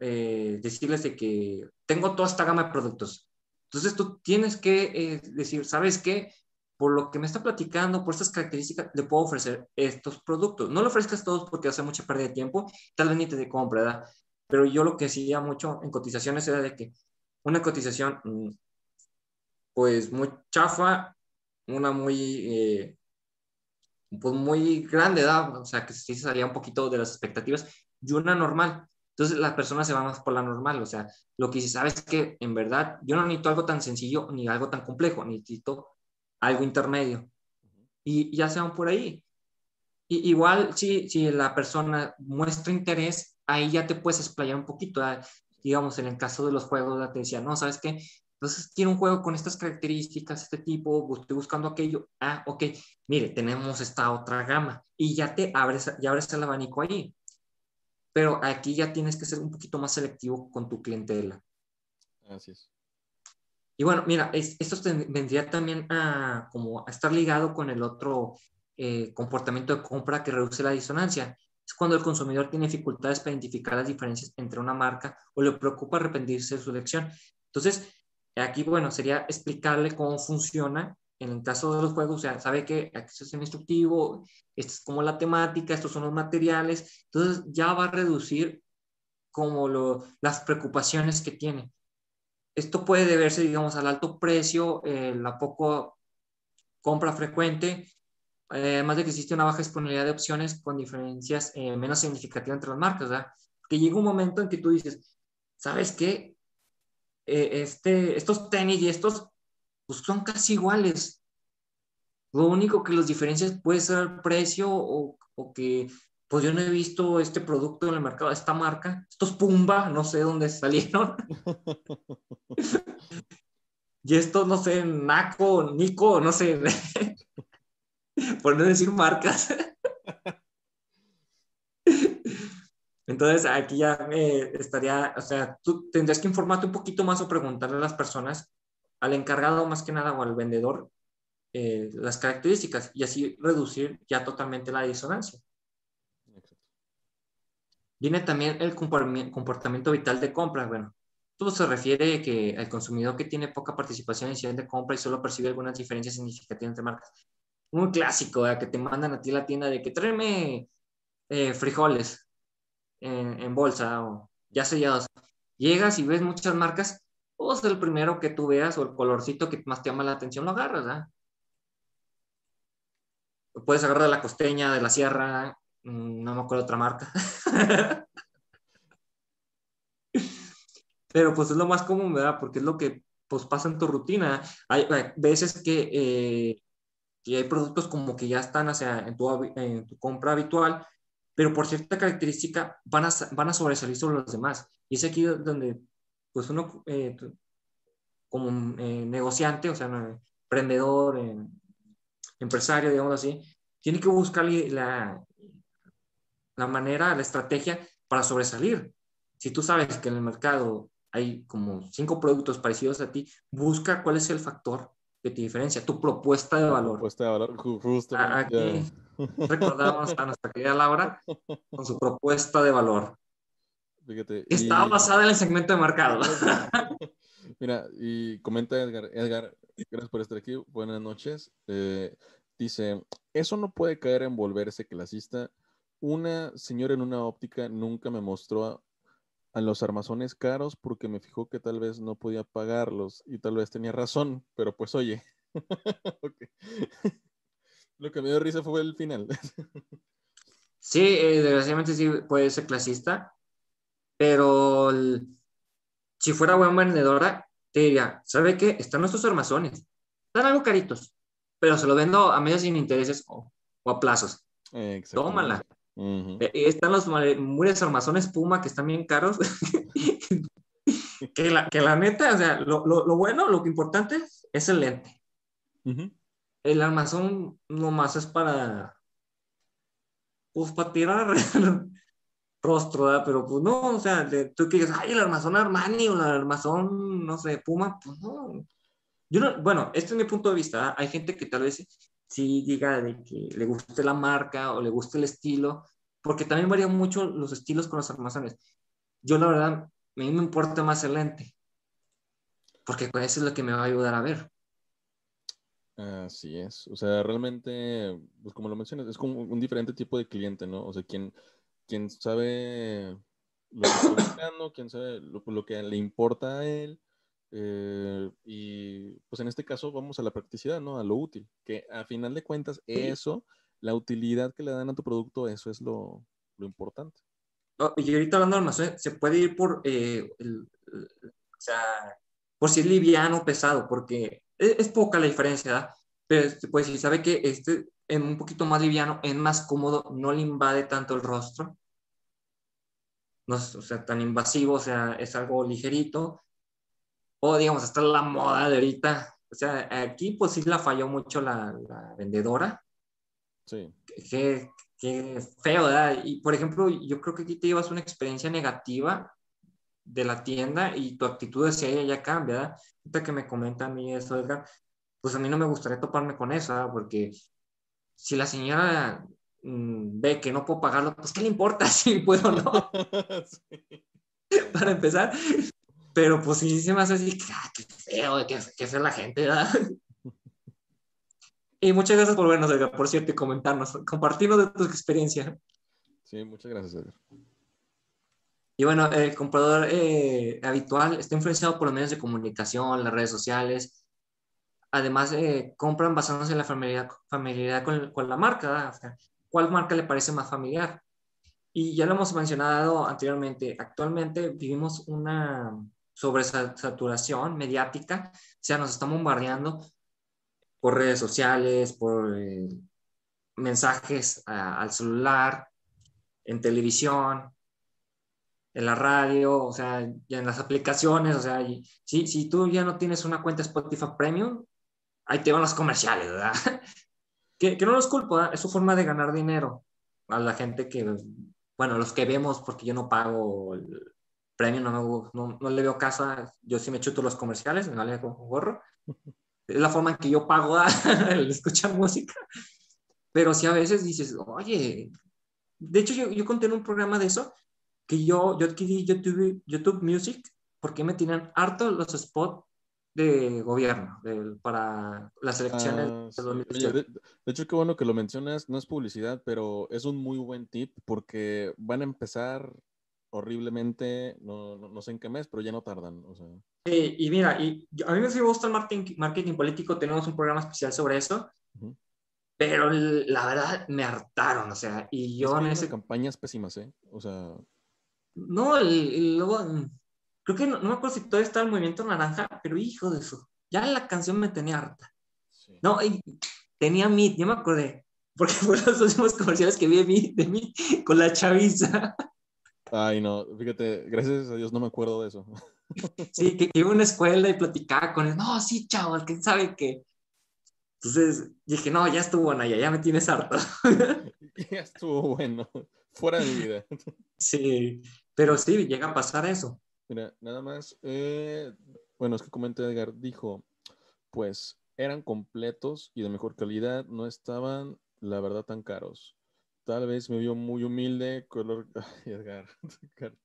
eh, decirles de que tengo toda esta gama de productos. Entonces, tú tienes que decir, ¿sabes qué? por lo que me está platicando, por estas características, le puedo ofrecer estos productos. No lo ofrezcas todos porque hace mucha pérdida de tiempo, tal vez ni te compra, ¿verdad? Pero yo lo que hacía mucho en cotizaciones era de que una cotización, mm, pues muy chafa, una muy, eh, pues muy grande, ¿verdad? O sea, que sí salía un poquito de las expectativas, y una normal. Entonces las personas se van más por la normal, o sea, lo que si sabes que en verdad yo no necesito algo tan sencillo ni algo tan complejo, necesito algo intermedio. Y ya se van por ahí. Y, igual si, si la persona muestra interés, ahí ya te puedes explayar un poquito. Digamos, en el caso de los juegos, te decía, no, ¿sabes qué? Entonces, quiero un juego con estas características, este tipo, estoy buscando aquello. Ah, ok, mire, tenemos esta otra gama. Y ya te abres, ya abres el abanico ahí. Pero aquí ya tienes que ser un poquito más selectivo con tu clientela. Así es. Y bueno, mira, esto vendría también a, como a estar ligado con el otro eh, comportamiento de compra que reduce la disonancia. Es cuando el consumidor tiene dificultades para identificar las diferencias entre una marca o le preocupa arrepentirse de su elección. Entonces, aquí, bueno, sería explicarle cómo funciona en el caso de los juegos, o sea, sabe que esto es instructivo, esto es como la temática, estos son los materiales, entonces ya va a reducir como lo, las preocupaciones que tiene. Esto puede deberse, digamos, al alto precio, eh, la poco compra frecuente, además de que existe una baja disponibilidad de opciones con diferencias eh, menos significativas entre las marcas, ¿verdad? Que llega un momento en que tú dices, ¿sabes qué? Eh, este, estos tenis y estos pues, son casi iguales. Lo único que los diferencias puede ser el precio o, o que pues yo no he visto este producto en el mercado, esta marca, estos Pumba, no sé dónde salieron. [laughs] [laughs] y estos, no sé, Naco, Nico, no sé, [laughs] por no decir marcas. [laughs] Entonces, aquí ya estaría, o sea, tú tendrías que informarte un poquito más o preguntarle a las personas, al encargado más que nada o al vendedor, eh, las características y así reducir ya totalmente la disonancia. Viene también el comportamiento vital de compra. Bueno, todo se refiere a que al consumidor que tiene poca participación en decisión de compra y solo percibe algunas diferencias significativas entre marcas. Muy clásico, que te mandan a ti la tienda de que tráeme eh, frijoles en, bolsa o ya sellados. Llegas y ves muchas marcas, pues el primero que tú veas o el colorcito que más te llama la atención lo agarras, ¿verdad? Puedes agarrar de la costeña, de la sierra, Mm, no me acuerdo otra marca. [laughs] Pero pues es lo más común, ¿verdad? Porque es lo que pues pasa en tu rutina. Hay, veces que, eh, hay productos como que ya están hacia, en, tu, en tu compra habitual, pero por cierta característica van a, van a sobresalir sobre los demás. Y es aquí donde pues uno eh, como eh, negociante, o sea, emprendedor, empresario, digamos así, tiene que buscar la, la manera, la estrategia para sobresalir. Si tú sabes que en el mercado hay como cinco productos parecidos a ti, busca cuál es el factor que te diferencia, tu propuesta de valor. Propuesta de valor, justo. Aquí recordamos a nuestra querida Laura con su propuesta de valor. Fíjate. Está basada en el segmento de mercado. [laughs] Mira, y comenta Edgar, Edgar, gracias por estar aquí, buenas noches. Eh, dice, eso no puede caer en volverse clasista una señora en una óptica nunca me mostró a, los armazones caros porque me fijó que tal vez no podía pagarlos y tal vez tenía razón, pero pues oye. [laughs] Lo que me dio risa fue el final. [laughs] sí, eh, desgraciadamente sí puede ser clasista, pero si fuera buena vendedora, te diría, ¿sabe qué? Están nuestros armazones, están algo caritos, pero se lo vendo a medios sin intereses o, a plazos. Tómala. Eh, están los mures armazones Puma que están bien caros. [laughs] que, la, que la neta, o sea, lo, lo, bueno, lo importante es el lente. El armazón nomás es para, pues para tirar, [laughs] rostro, ¿verdad? Pero pues no, o sea, tú que digas, ay, el armazón Armani o el armazón, no sé, Puma, pues no. Yo no, bueno, este es mi punto de vista, hay gente que tal vez sí diga de que le guste la marca o le guste el estilo, porque también varían mucho los estilos con los armazones. Yo la verdad, a mí me importa más el lente, porque pues, eso es lo que me va a ayudar a ver. Así es, o sea, realmente, pues como lo mencionas, es como un diferente tipo de cliente, ¿no? O sea, quien, quien sabe lo que está buscando, quien sabe lo, lo, que le importa a él, eh, y pues en este caso vamos a la practicidad, ¿no? A lo útil, que a final de cuentas eso, la utilidad que le dan a tu producto, eso es lo, lo importante. Y ahorita hablando de almacén, se puede ir por, eh, o sea, por si es liviano o pesado, porque es, poca la diferencia, pero este, pues si sabe que este es un poquito más liviano, es más cómodo, no le invade tanto el rostro, no es o sea, tan invasivo, o sea, es algo ligerito, o digamos, hasta la moda de ahorita. O sea, aquí pues sí la falló mucho la, vendedora. Sí. Qué, qué, feo, ¿verdad? Y por ejemplo, yo creo que aquí te llevas una experiencia negativa de la tienda y tu actitud hacia ella ya cambia, ¿verdad? Ahorita que me comenta a mí eso, Edgar, pues a mí no me gustaría toparme con eso, ¿verdad? Porque si la señora mm, ve que no puedo pagarlo, pues ¿qué le importa [laughs] si puedo o no? [laughs] Para empezar, pero pues sí se me hace así, ah, qué feo, qué, qué feo la gente, ¿verdad? [laughs] Y muchas gracias por vernos, Edgar, por cierto, y comentarnos, compartirnos de tu experiencia. Sí, muchas gracias, Edgar. Y bueno, el comprador eh, habitual está influenciado por los medios de comunicación, las redes sociales. Además, eh, compran basándose en la familiaridad, familiaridad con, con, la marca. O sea, ¿Cuál marca le parece más familiar? Y ya lo hemos mencionado anteriormente. Actualmente vivimos una, sobre saturación mediática, o sea, nos están bombardeando por redes sociales, por eh, mensajes al celular, en televisión, en la radio, o sea, ya en las aplicaciones, o sea, si, si tú ya no tienes una cuenta Spotify Premium, ahí te van los comerciales, ¿verdad? [laughs] que, que, no los culpo, es su forma de ganar dinero a la gente que, bueno, los que vemos, porque yo no pago premio no, no, no, le veo caso, yo sí me chuto los comerciales, me vale con gorro. [laughs] Es la forma en que yo pago a [laughs] escuchar música. Pero sí a veces dices, oye, de hecho yo, yo conté en un programa de eso, que yo, yo adquirí YouTube, YouTube Music porque me tienen harto los spots de gobierno para las elecciones ah, de, de, hecho, qué bueno que lo mencionas, no es publicidad, pero es un muy buen tip porque van a empezar horriblemente, no, no, sé en qué mes, pero ya no tardan. O sea. Sí, y mira, y a mí me gusta el marketing, marketing político, tenemos un programa especial sobre eso, pero la verdad me hartaron, o sea, y yo en ese... campañas pésimas, ¿eh? O sea... No, luego, creo que no, me acuerdo si todavía está el movimiento naranja, pero hijo de eso, ya la canción me tenía harta. No, y tenía Meet, ya me acordé, porque [laughs] fueron los últimos comerciales que vi de mí, de mí con la chaviza. Ay, no, fíjate, gracias a Dios no me acuerdo de eso. [laughs] Sí, que, iba a una escuela y platicaba con él, no, sí, chaval, quién sabe qué. Entonces dije, no, ya estuvo, Naya, ya me tienes harto. [laughs] Ya estuvo bueno, fuera de mi vida. Sí, pero sí, llega a pasar eso. Mira, nada más, eh, bueno, es que comenté Edgar, dijo, pues eran completos y de mejor calidad, no estaban, la verdad, tan caros tal vez me vio muy humilde, color, [laughs] Edgar, [laughs]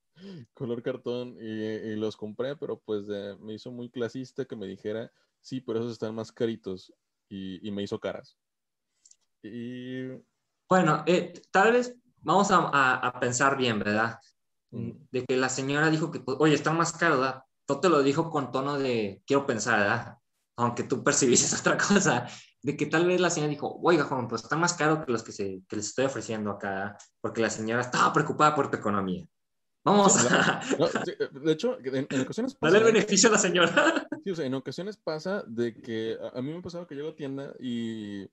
color cartón, y, los compré, pero pues me hizo muy clasista que me dijera, sí, pero esos están más caritos, y, me hizo caras. Y... Bueno, eh, tal vez vamos a, pensar bien, ¿verdad? De que la señora dijo que, pues, oye, están más caros, ¿verdad? No te lo dijo con tono de quiero pensar, ¿verdad? Aunque tú percibiste [laughs] otra cosa de que tal vez la señora dijo, oiga, Juan, pues está más caro que los que, se, que les estoy ofreciendo acá, porque la señora estaba preocupada por tu economía. Vamos a... de hecho, en, ocasiones pasa... Dale el beneficio a la señora. Sí, o sea, en ocasiones pasa de que a, mí me ha pasado que llego a tienda y,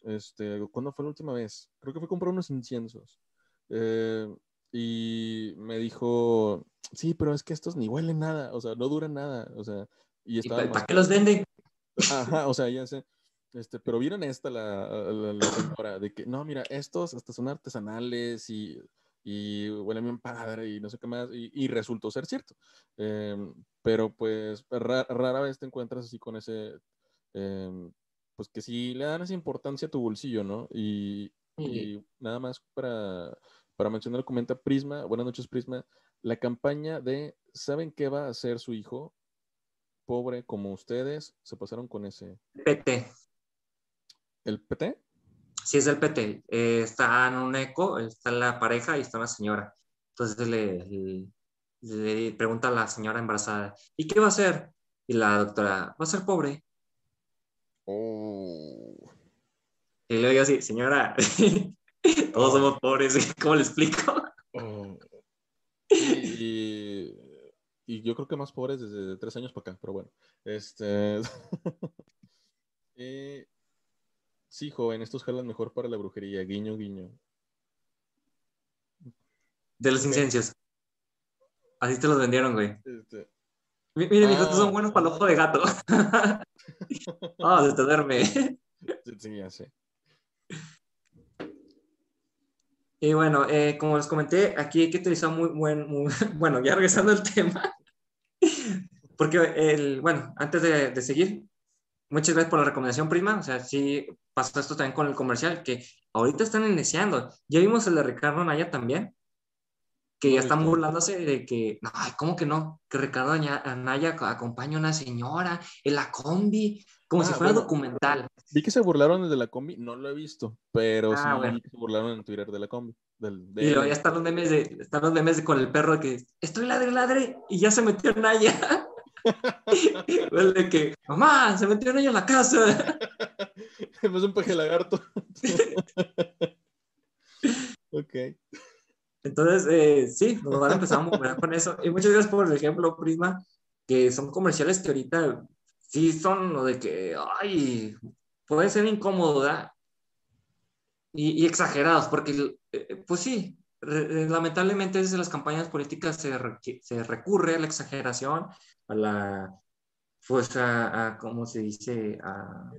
este, ¿cuándo fue la última vez? Creo que fue a comprar unos inciensos. Eh, y me dijo, sí, pero es que estos ni huelen nada, o sea, no duran nada, o sea, y estaba... ¿Para qué los venden? Ajá, o sea, ya sé. Este, pero vieron esta la, la, señora de que no, mira, estos hasta son artesanales y y huele bien padre y no sé qué más, y, resultó ser cierto. Em, pero pues rara, vez te encuentras así con ese, em, pues que si le dan esa importancia a tu bolsillo, ¿no? Y, y nada más para, para mencionar, comenta Prisma, buenas noches Prisma, la campaña de ¿saben qué va a hacer su hijo? Pobre como ustedes, se pasaron con ese. PT. ¿El PT? Sí, es el PT. Eh, está en un eco, está la pareja y está la señora. Entonces le, le, pregunta a la señora embarazada, ¿y qué va a hacer? Y la doctora, va a ser pobre. Oh. Y le digo así, señora, [laughs] todos somos pobres, [laughs] ¿cómo le explico? Oh. Y, y, yo creo que más pobres desde tres años para acá, pero bueno. Este. [laughs] eh, Sí, joven, estos jalan mejor para la brujería. Guiño, guiño. De los incensios. Así te los vendieron, güey. Este... Mire, ah, estos son buenos para el ojo de gato. [laughs] Ah, se te duerme. Sí, ya sé. Y bueno, eh, como les comenté, aquí hay que utilizar muy buen, [laughs] bueno, ya regresando al tema, porque el, bueno, antes de, de seguir, muchas gracias por la recomendación, prima. O sea, sí pasó esto también con el comercial, que ahorita están iniciando. Ya vimos el de Ricardo Naya también, que ya están burlándose de que, ay, ¿cómo que no? Que Ricardo Anaya acompaña a una señora en la combi, como si ah, fuera documental. Vi que se burlaron de la combi, no lo he visto, pero ah, sí se burlaron en Twitter de la combi. Y luego ya están los memes de, están los memes con el perro que estoy ladre, ladre, y ya se metió Naya. [laughs] [laughs] de que, mamá, se metió en a la casa. [laughs] Es un peje lagarto. [laughs] ok. Entonces, eh, sí, nos van a empezar a mover con eso. Y muchas gracias por el ejemplo, Prima, que son comerciales que ahorita sí son lo de que, ay, puede ser incómodo, Y, exagerados, porque, eh, pues sí, lamentablemente desde las campañas políticas se, se recurre a la exageración, a la, pues a, ¿cómo se dice? A,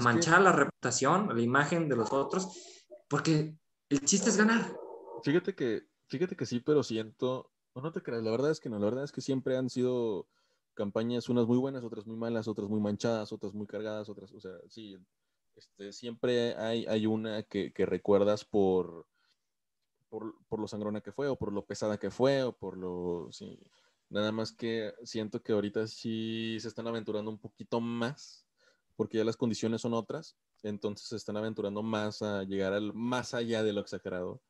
manchar la reputación, la imagen de los otros, porque el chiste es ganar. Fíjate que, fíjate que sí, pero siento, no, no te creas, la verdad es que no, la verdad es que siempre han sido campañas, unas muy buenas, otras muy malas, otras muy manchadas, otras muy cargadas, otras, o sea, sí, este, siempre hay, hay una que, que recuerdas por, por, por, lo sangrona que fue, o por lo pesada que fue, o por lo, sí, Nada más que siento que ahorita sí se están aventurando un poquito más, porque ya las condiciones son otras, entonces se están aventurando más a llegar al más allá de lo exagerado.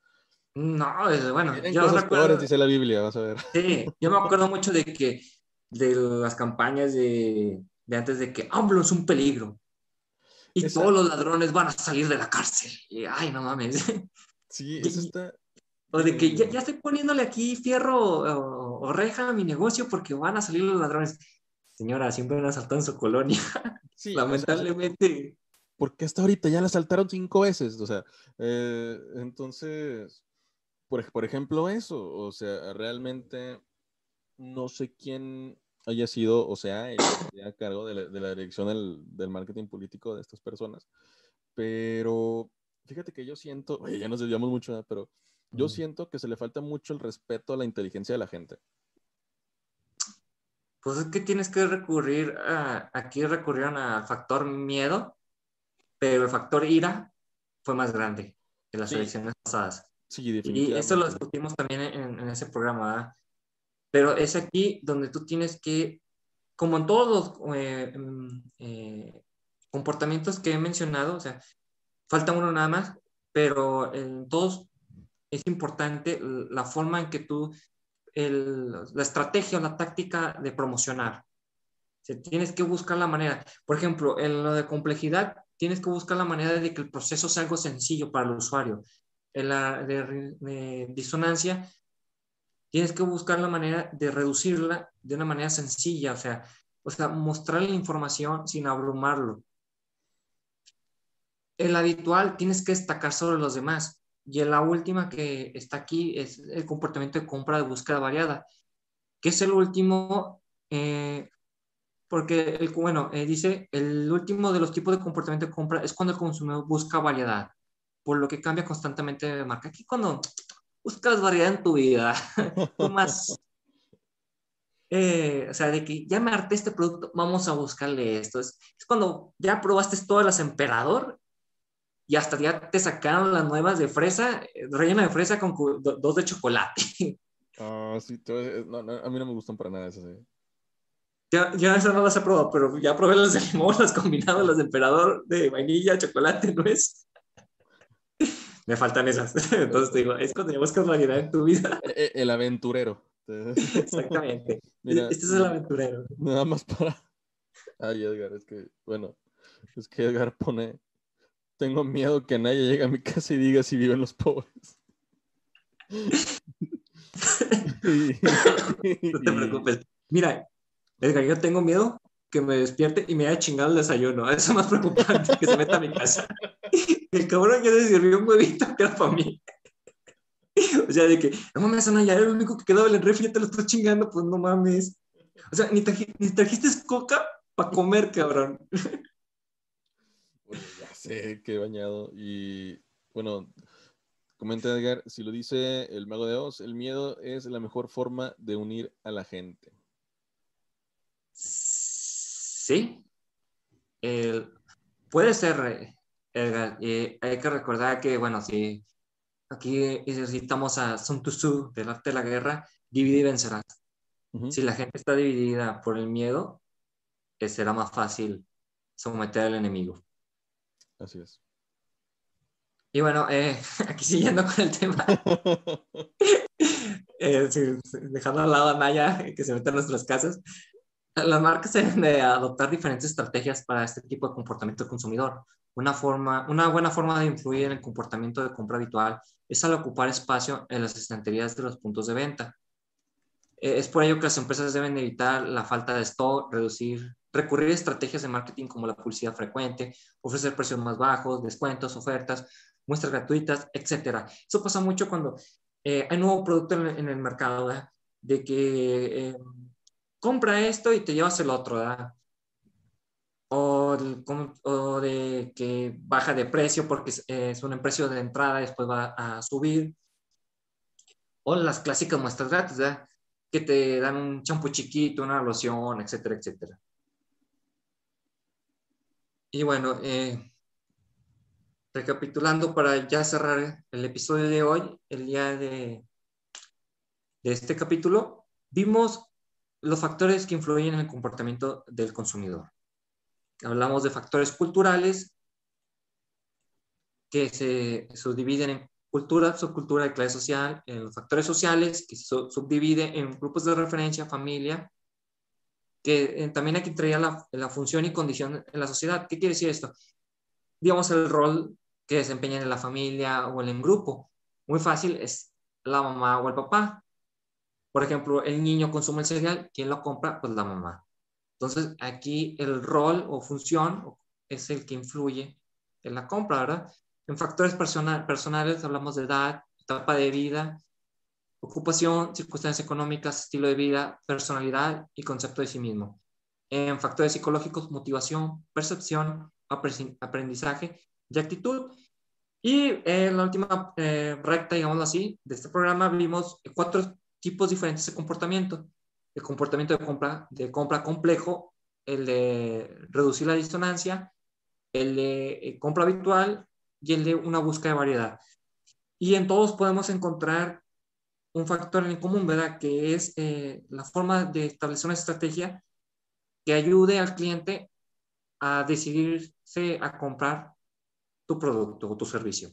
No, bueno, yo cosas recuerdo, dice la Biblia, vas a ver. Sí, yo me acuerdo mucho de que de las campañas de, de antes de que AMLO es un peligro y todos los ladrones van a salir de la cárcel. Y, ay, no mames. Sí, [laughs] eso está, o de que ya, ya estoy poniéndole aquí fierro o, reja a mi negocio porque van a salir los ladrones. Señora, siempre han asaltado en su colonia. [laughs] Sí, Lamentablemente. porque hasta ahorita ya la asaltaron cinco veces. O sea, eh, entonces, por, por ejemplo, eso. O sea, realmente no sé quién haya sido, o sea, a cargo de la, de la dirección del, del, marketing político de estas personas. Pero fíjate que yo siento, oye, ya nos desviamos mucho, pero yo siento que se le falta mucho el respeto a la inteligencia de la gente. Pues es que tienes que recurrir, a, aquí recurrieron al factor miedo, pero el factor ira fue más grande que las elecciones pasadas. Sí, definitivamente. Y eso lo discutimos también en, ese programa, Pero es aquí donde tú tienes que, como en todos los eh, mm, eh, comportamientos que he mencionado, o sea, falta uno nada más, pero en todos es importante la forma en que tú, la estrategia o la táctica de promocionar. tienes que buscar la manera. Por ejemplo, en lo de complejidad, tienes que buscar la manera de que el proceso sea algo sencillo para el usuario. En la de, disonancia, tienes que buscar la manera de reducirla de una manera sencilla, o sea, o sea, mostrarle la información sin abrumarlo. El habitual, tienes que destacar sobre los demás. Y la última que está aquí es el comportamiento de compra de búsqueda variada, que es el último, eh, porque, el, bueno, eh, dice, el último de los tipos de comportamiento de compra es cuando el consumidor busca variedad, por lo que cambia constantemente de marca. Aquí cuando buscas variedad en tu vida, [laughs] tú más, eh, o sea, de que ya me harté este producto, vamos a buscarle esto. Es, es, cuando ya probaste todas las emperador y hasta ya te sacaron las nuevas de fresa, eh, rellena de fresa con dos de chocolate. [laughs] Ah, sí, no, no, a mí no me gustan para nada esas. ¿eh? Ya, ya esas no las he probado, pero ya probé las de limón, las combinadas, las de emperador de vainilla, chocolate, nuez. [laughs] Me faltan esas. [laughs] Entonces te digo, es cuando ya buscas variedad en tu vida. E, e, el aventurero. Exactamente. este es el aventurero. Nada más para. Ay, Edgar, es que, bueno, es que Edgar pone. Tengo miedo que nadie llegue a mi casa y diga si viven los pobres. [laughs] no te preocupes. Mira, Edgar, yo tengo miedo que me despierte y me haya chingado el desayuno. [laughs] Eso es más preocupante que se meta a mi casa. [laughs] El cabrón ya le sirvió un huevito que para mí. O sea, de que, no mames, Ana, ya era el único que quedaba en el refri, ya te lo estoy chingando, pues no mames. O sea, ni trajiste coca para comer, cabrón. Sé he bañado. Y bueno, comenta Edgar, si lo dice el mago de Oz, el miedo es la mejor forma de unir a la gente. Sí. puede ser, Edgar. Y hay que recordar que, bueno, si aquí necesitamos a Sun Tzu del arte de la guerra, divide y vencerás. Si la gente está dividida por el miedo, eh, será más fácil someter al enemigo. Así es. Y bueno, eh, [laughs] aquí siguiendo con el tema, [laughs] eh, dejando al lado a Naya que se mete en nuestras casas, las marcas deben de adoptar diferentes estrategias para este tipo de comportamiento del consumidor. Una, forma, una buena forma de influir en el comportamiento de compra habitual es al ocupar espacio en las estanterías de los puntos de venta. Eh, es por ello que las empresas deben evitar la falta de stock, reducir, recurrir a estrategias de marketing como la publicidad frecuente, ofrecer precios más bajos, descuentos, ofertas, muestras gratuitas, etc. Eso pasa mucho cuando eh, hay nuevo producto en, el mercado, de que eh, compra esto y te llevas el otro, ¿verdad? O, o, de que baja de precio porque es, un precio de entrada después va a subir. O las clásicas muestras gratis, ¿verdad? Que te dan un champú chiquito, una loción, etcétera, etcétera. Y bueno, eh, recapitulando para ya cerrar el episodio de hoy, el día de, este capítulo, vimos los factores que influyen en el comportamiento del consumidor. Hablamos de factores culturales que se subdividen en cultura, subcultura y clase social, en los factores sociales que se subdividen en grupos de referencia, familia, que eh, también hay que traer la, la, función y condición en la sociedad. ¿Qué quiere decir esto? Digamos el rol que desempeñan en la familia o en el grupo. Muy fácil es la mamá o el papá. Por ejemplo, el niño consume el cereal, ¿quién lo compra? Pues la mamá. Entonces, aquí el rol o función es el que influye en la compra, ¿verdad? En factores personales hablamos de edad, etapa de vida, ocupación, circunstancias económicas, estilo de vida, personalidad y concepto de sí mismo. En factores psicológicos, motivación, percepción, aprendizaje y actitud. Y en la última eh, recta, digamos así, de este programa vimos cuatro tipos diferentes de comportamiento. El comportamiento de compra, de compra complejo, el de reducir la disonancia, el de eh, compra habitual y el de una búsqueda de variedad. Y en todos podemos encontrar un factor en común, ¿verdad? Que es eh, la forma de establecer una estrategia que ayude al cliente a decidirse a comprar tu producto o tu servicio.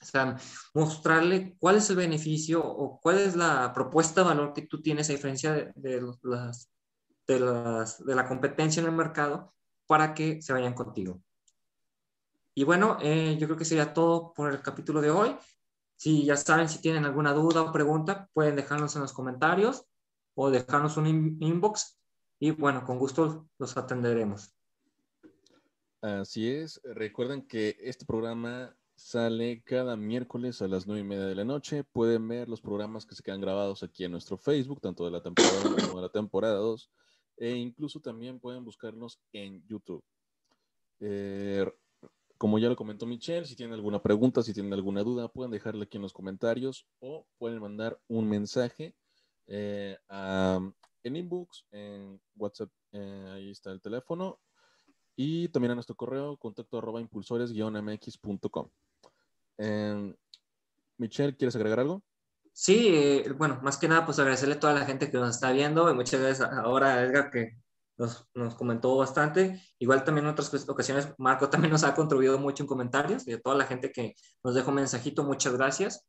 O sea, mostrarle cuál es el beneficio o cuál es la propuesta de valor que tú tienes a diferencia de, de, las, de, las, de la competencia en el mercado para que se vayan contigo. Y bueno, eh, yo creo que sería todo por el capítulo de hoy. Si ya saben, si tienen alguna duda o pregunta, pueden dejarnos en los comentarios o dejarnos un inbox y bueno, con gusto los atenderemos. Así es. Recuerden que este programa Sale cada miércoles a las nueve y media de la noche. Pueden ver los programas que se quedan grabados aquí en nuestro Facebook, tanto de la temporada 1 como de la temporada 2. E incluso también pueden buscarnos en YouTube. Eh, como ya lo comentó Michelle, si tienen alguna pregunta, si tienen alguna duda, pueden dejarle aquí en los comentarios o pueden mandar un mensaje eh, en inbox, en WhatsApp, eh, ahí está el teléfono, y también a nuestro correo, contacto arroba impulsores-mx.com. Em, Michelle, ¿quieres agregar algo? Sí, eh, bueno, más que nada, pues agradecerle a toda la gente que nos está viendo y muchas gracias ahora Edgar que nos, nos, comentó bastante. Igual también en otras ocasiones Marco [laughs] también nos ha contribuido mucho en comentarios y a toda la gente que nos dejó un mensajito, muchas gracias.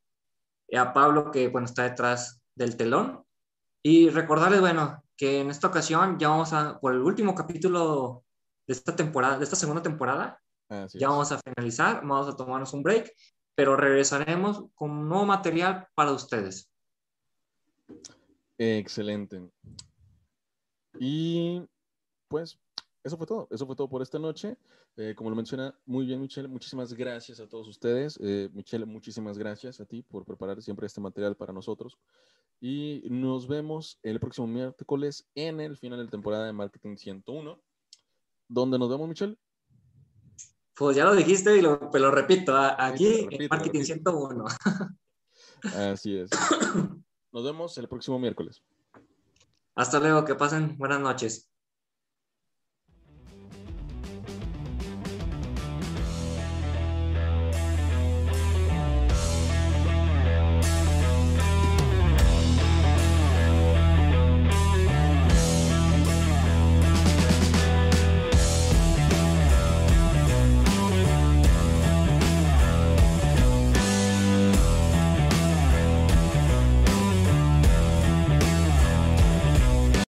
Y a Pablo que bueno, está detrás del telón. Y recordarles, bueno, que en esta ocasión ya vamos a, por el último capítulo de esta temporada, de esta segunda temporada, ya vamos a finalizar, vamos a tomarnos un break, pero regresaremos con nuevo material para ustedes. Excelente. Y pues eso fue todo, eso fue todo por esta noche. Eh, como lo menciona muy bien Michelle, muchísimas gracias a todos ustedes. Eh, Michelle, muchísimas gracias a ti por preparar siempre este material para nosotros. Y nos vemos el próximo miércoles en el final de la temporada de Marketing 101. ¿Dónde nos vemos, Michelle? Pues ya lo dijiste y lo, lo repito, aquí en Marketing 101. Así es. [coughs] Nos vemos el próximo miércoles. Hasta luego, que pasen buenas noches.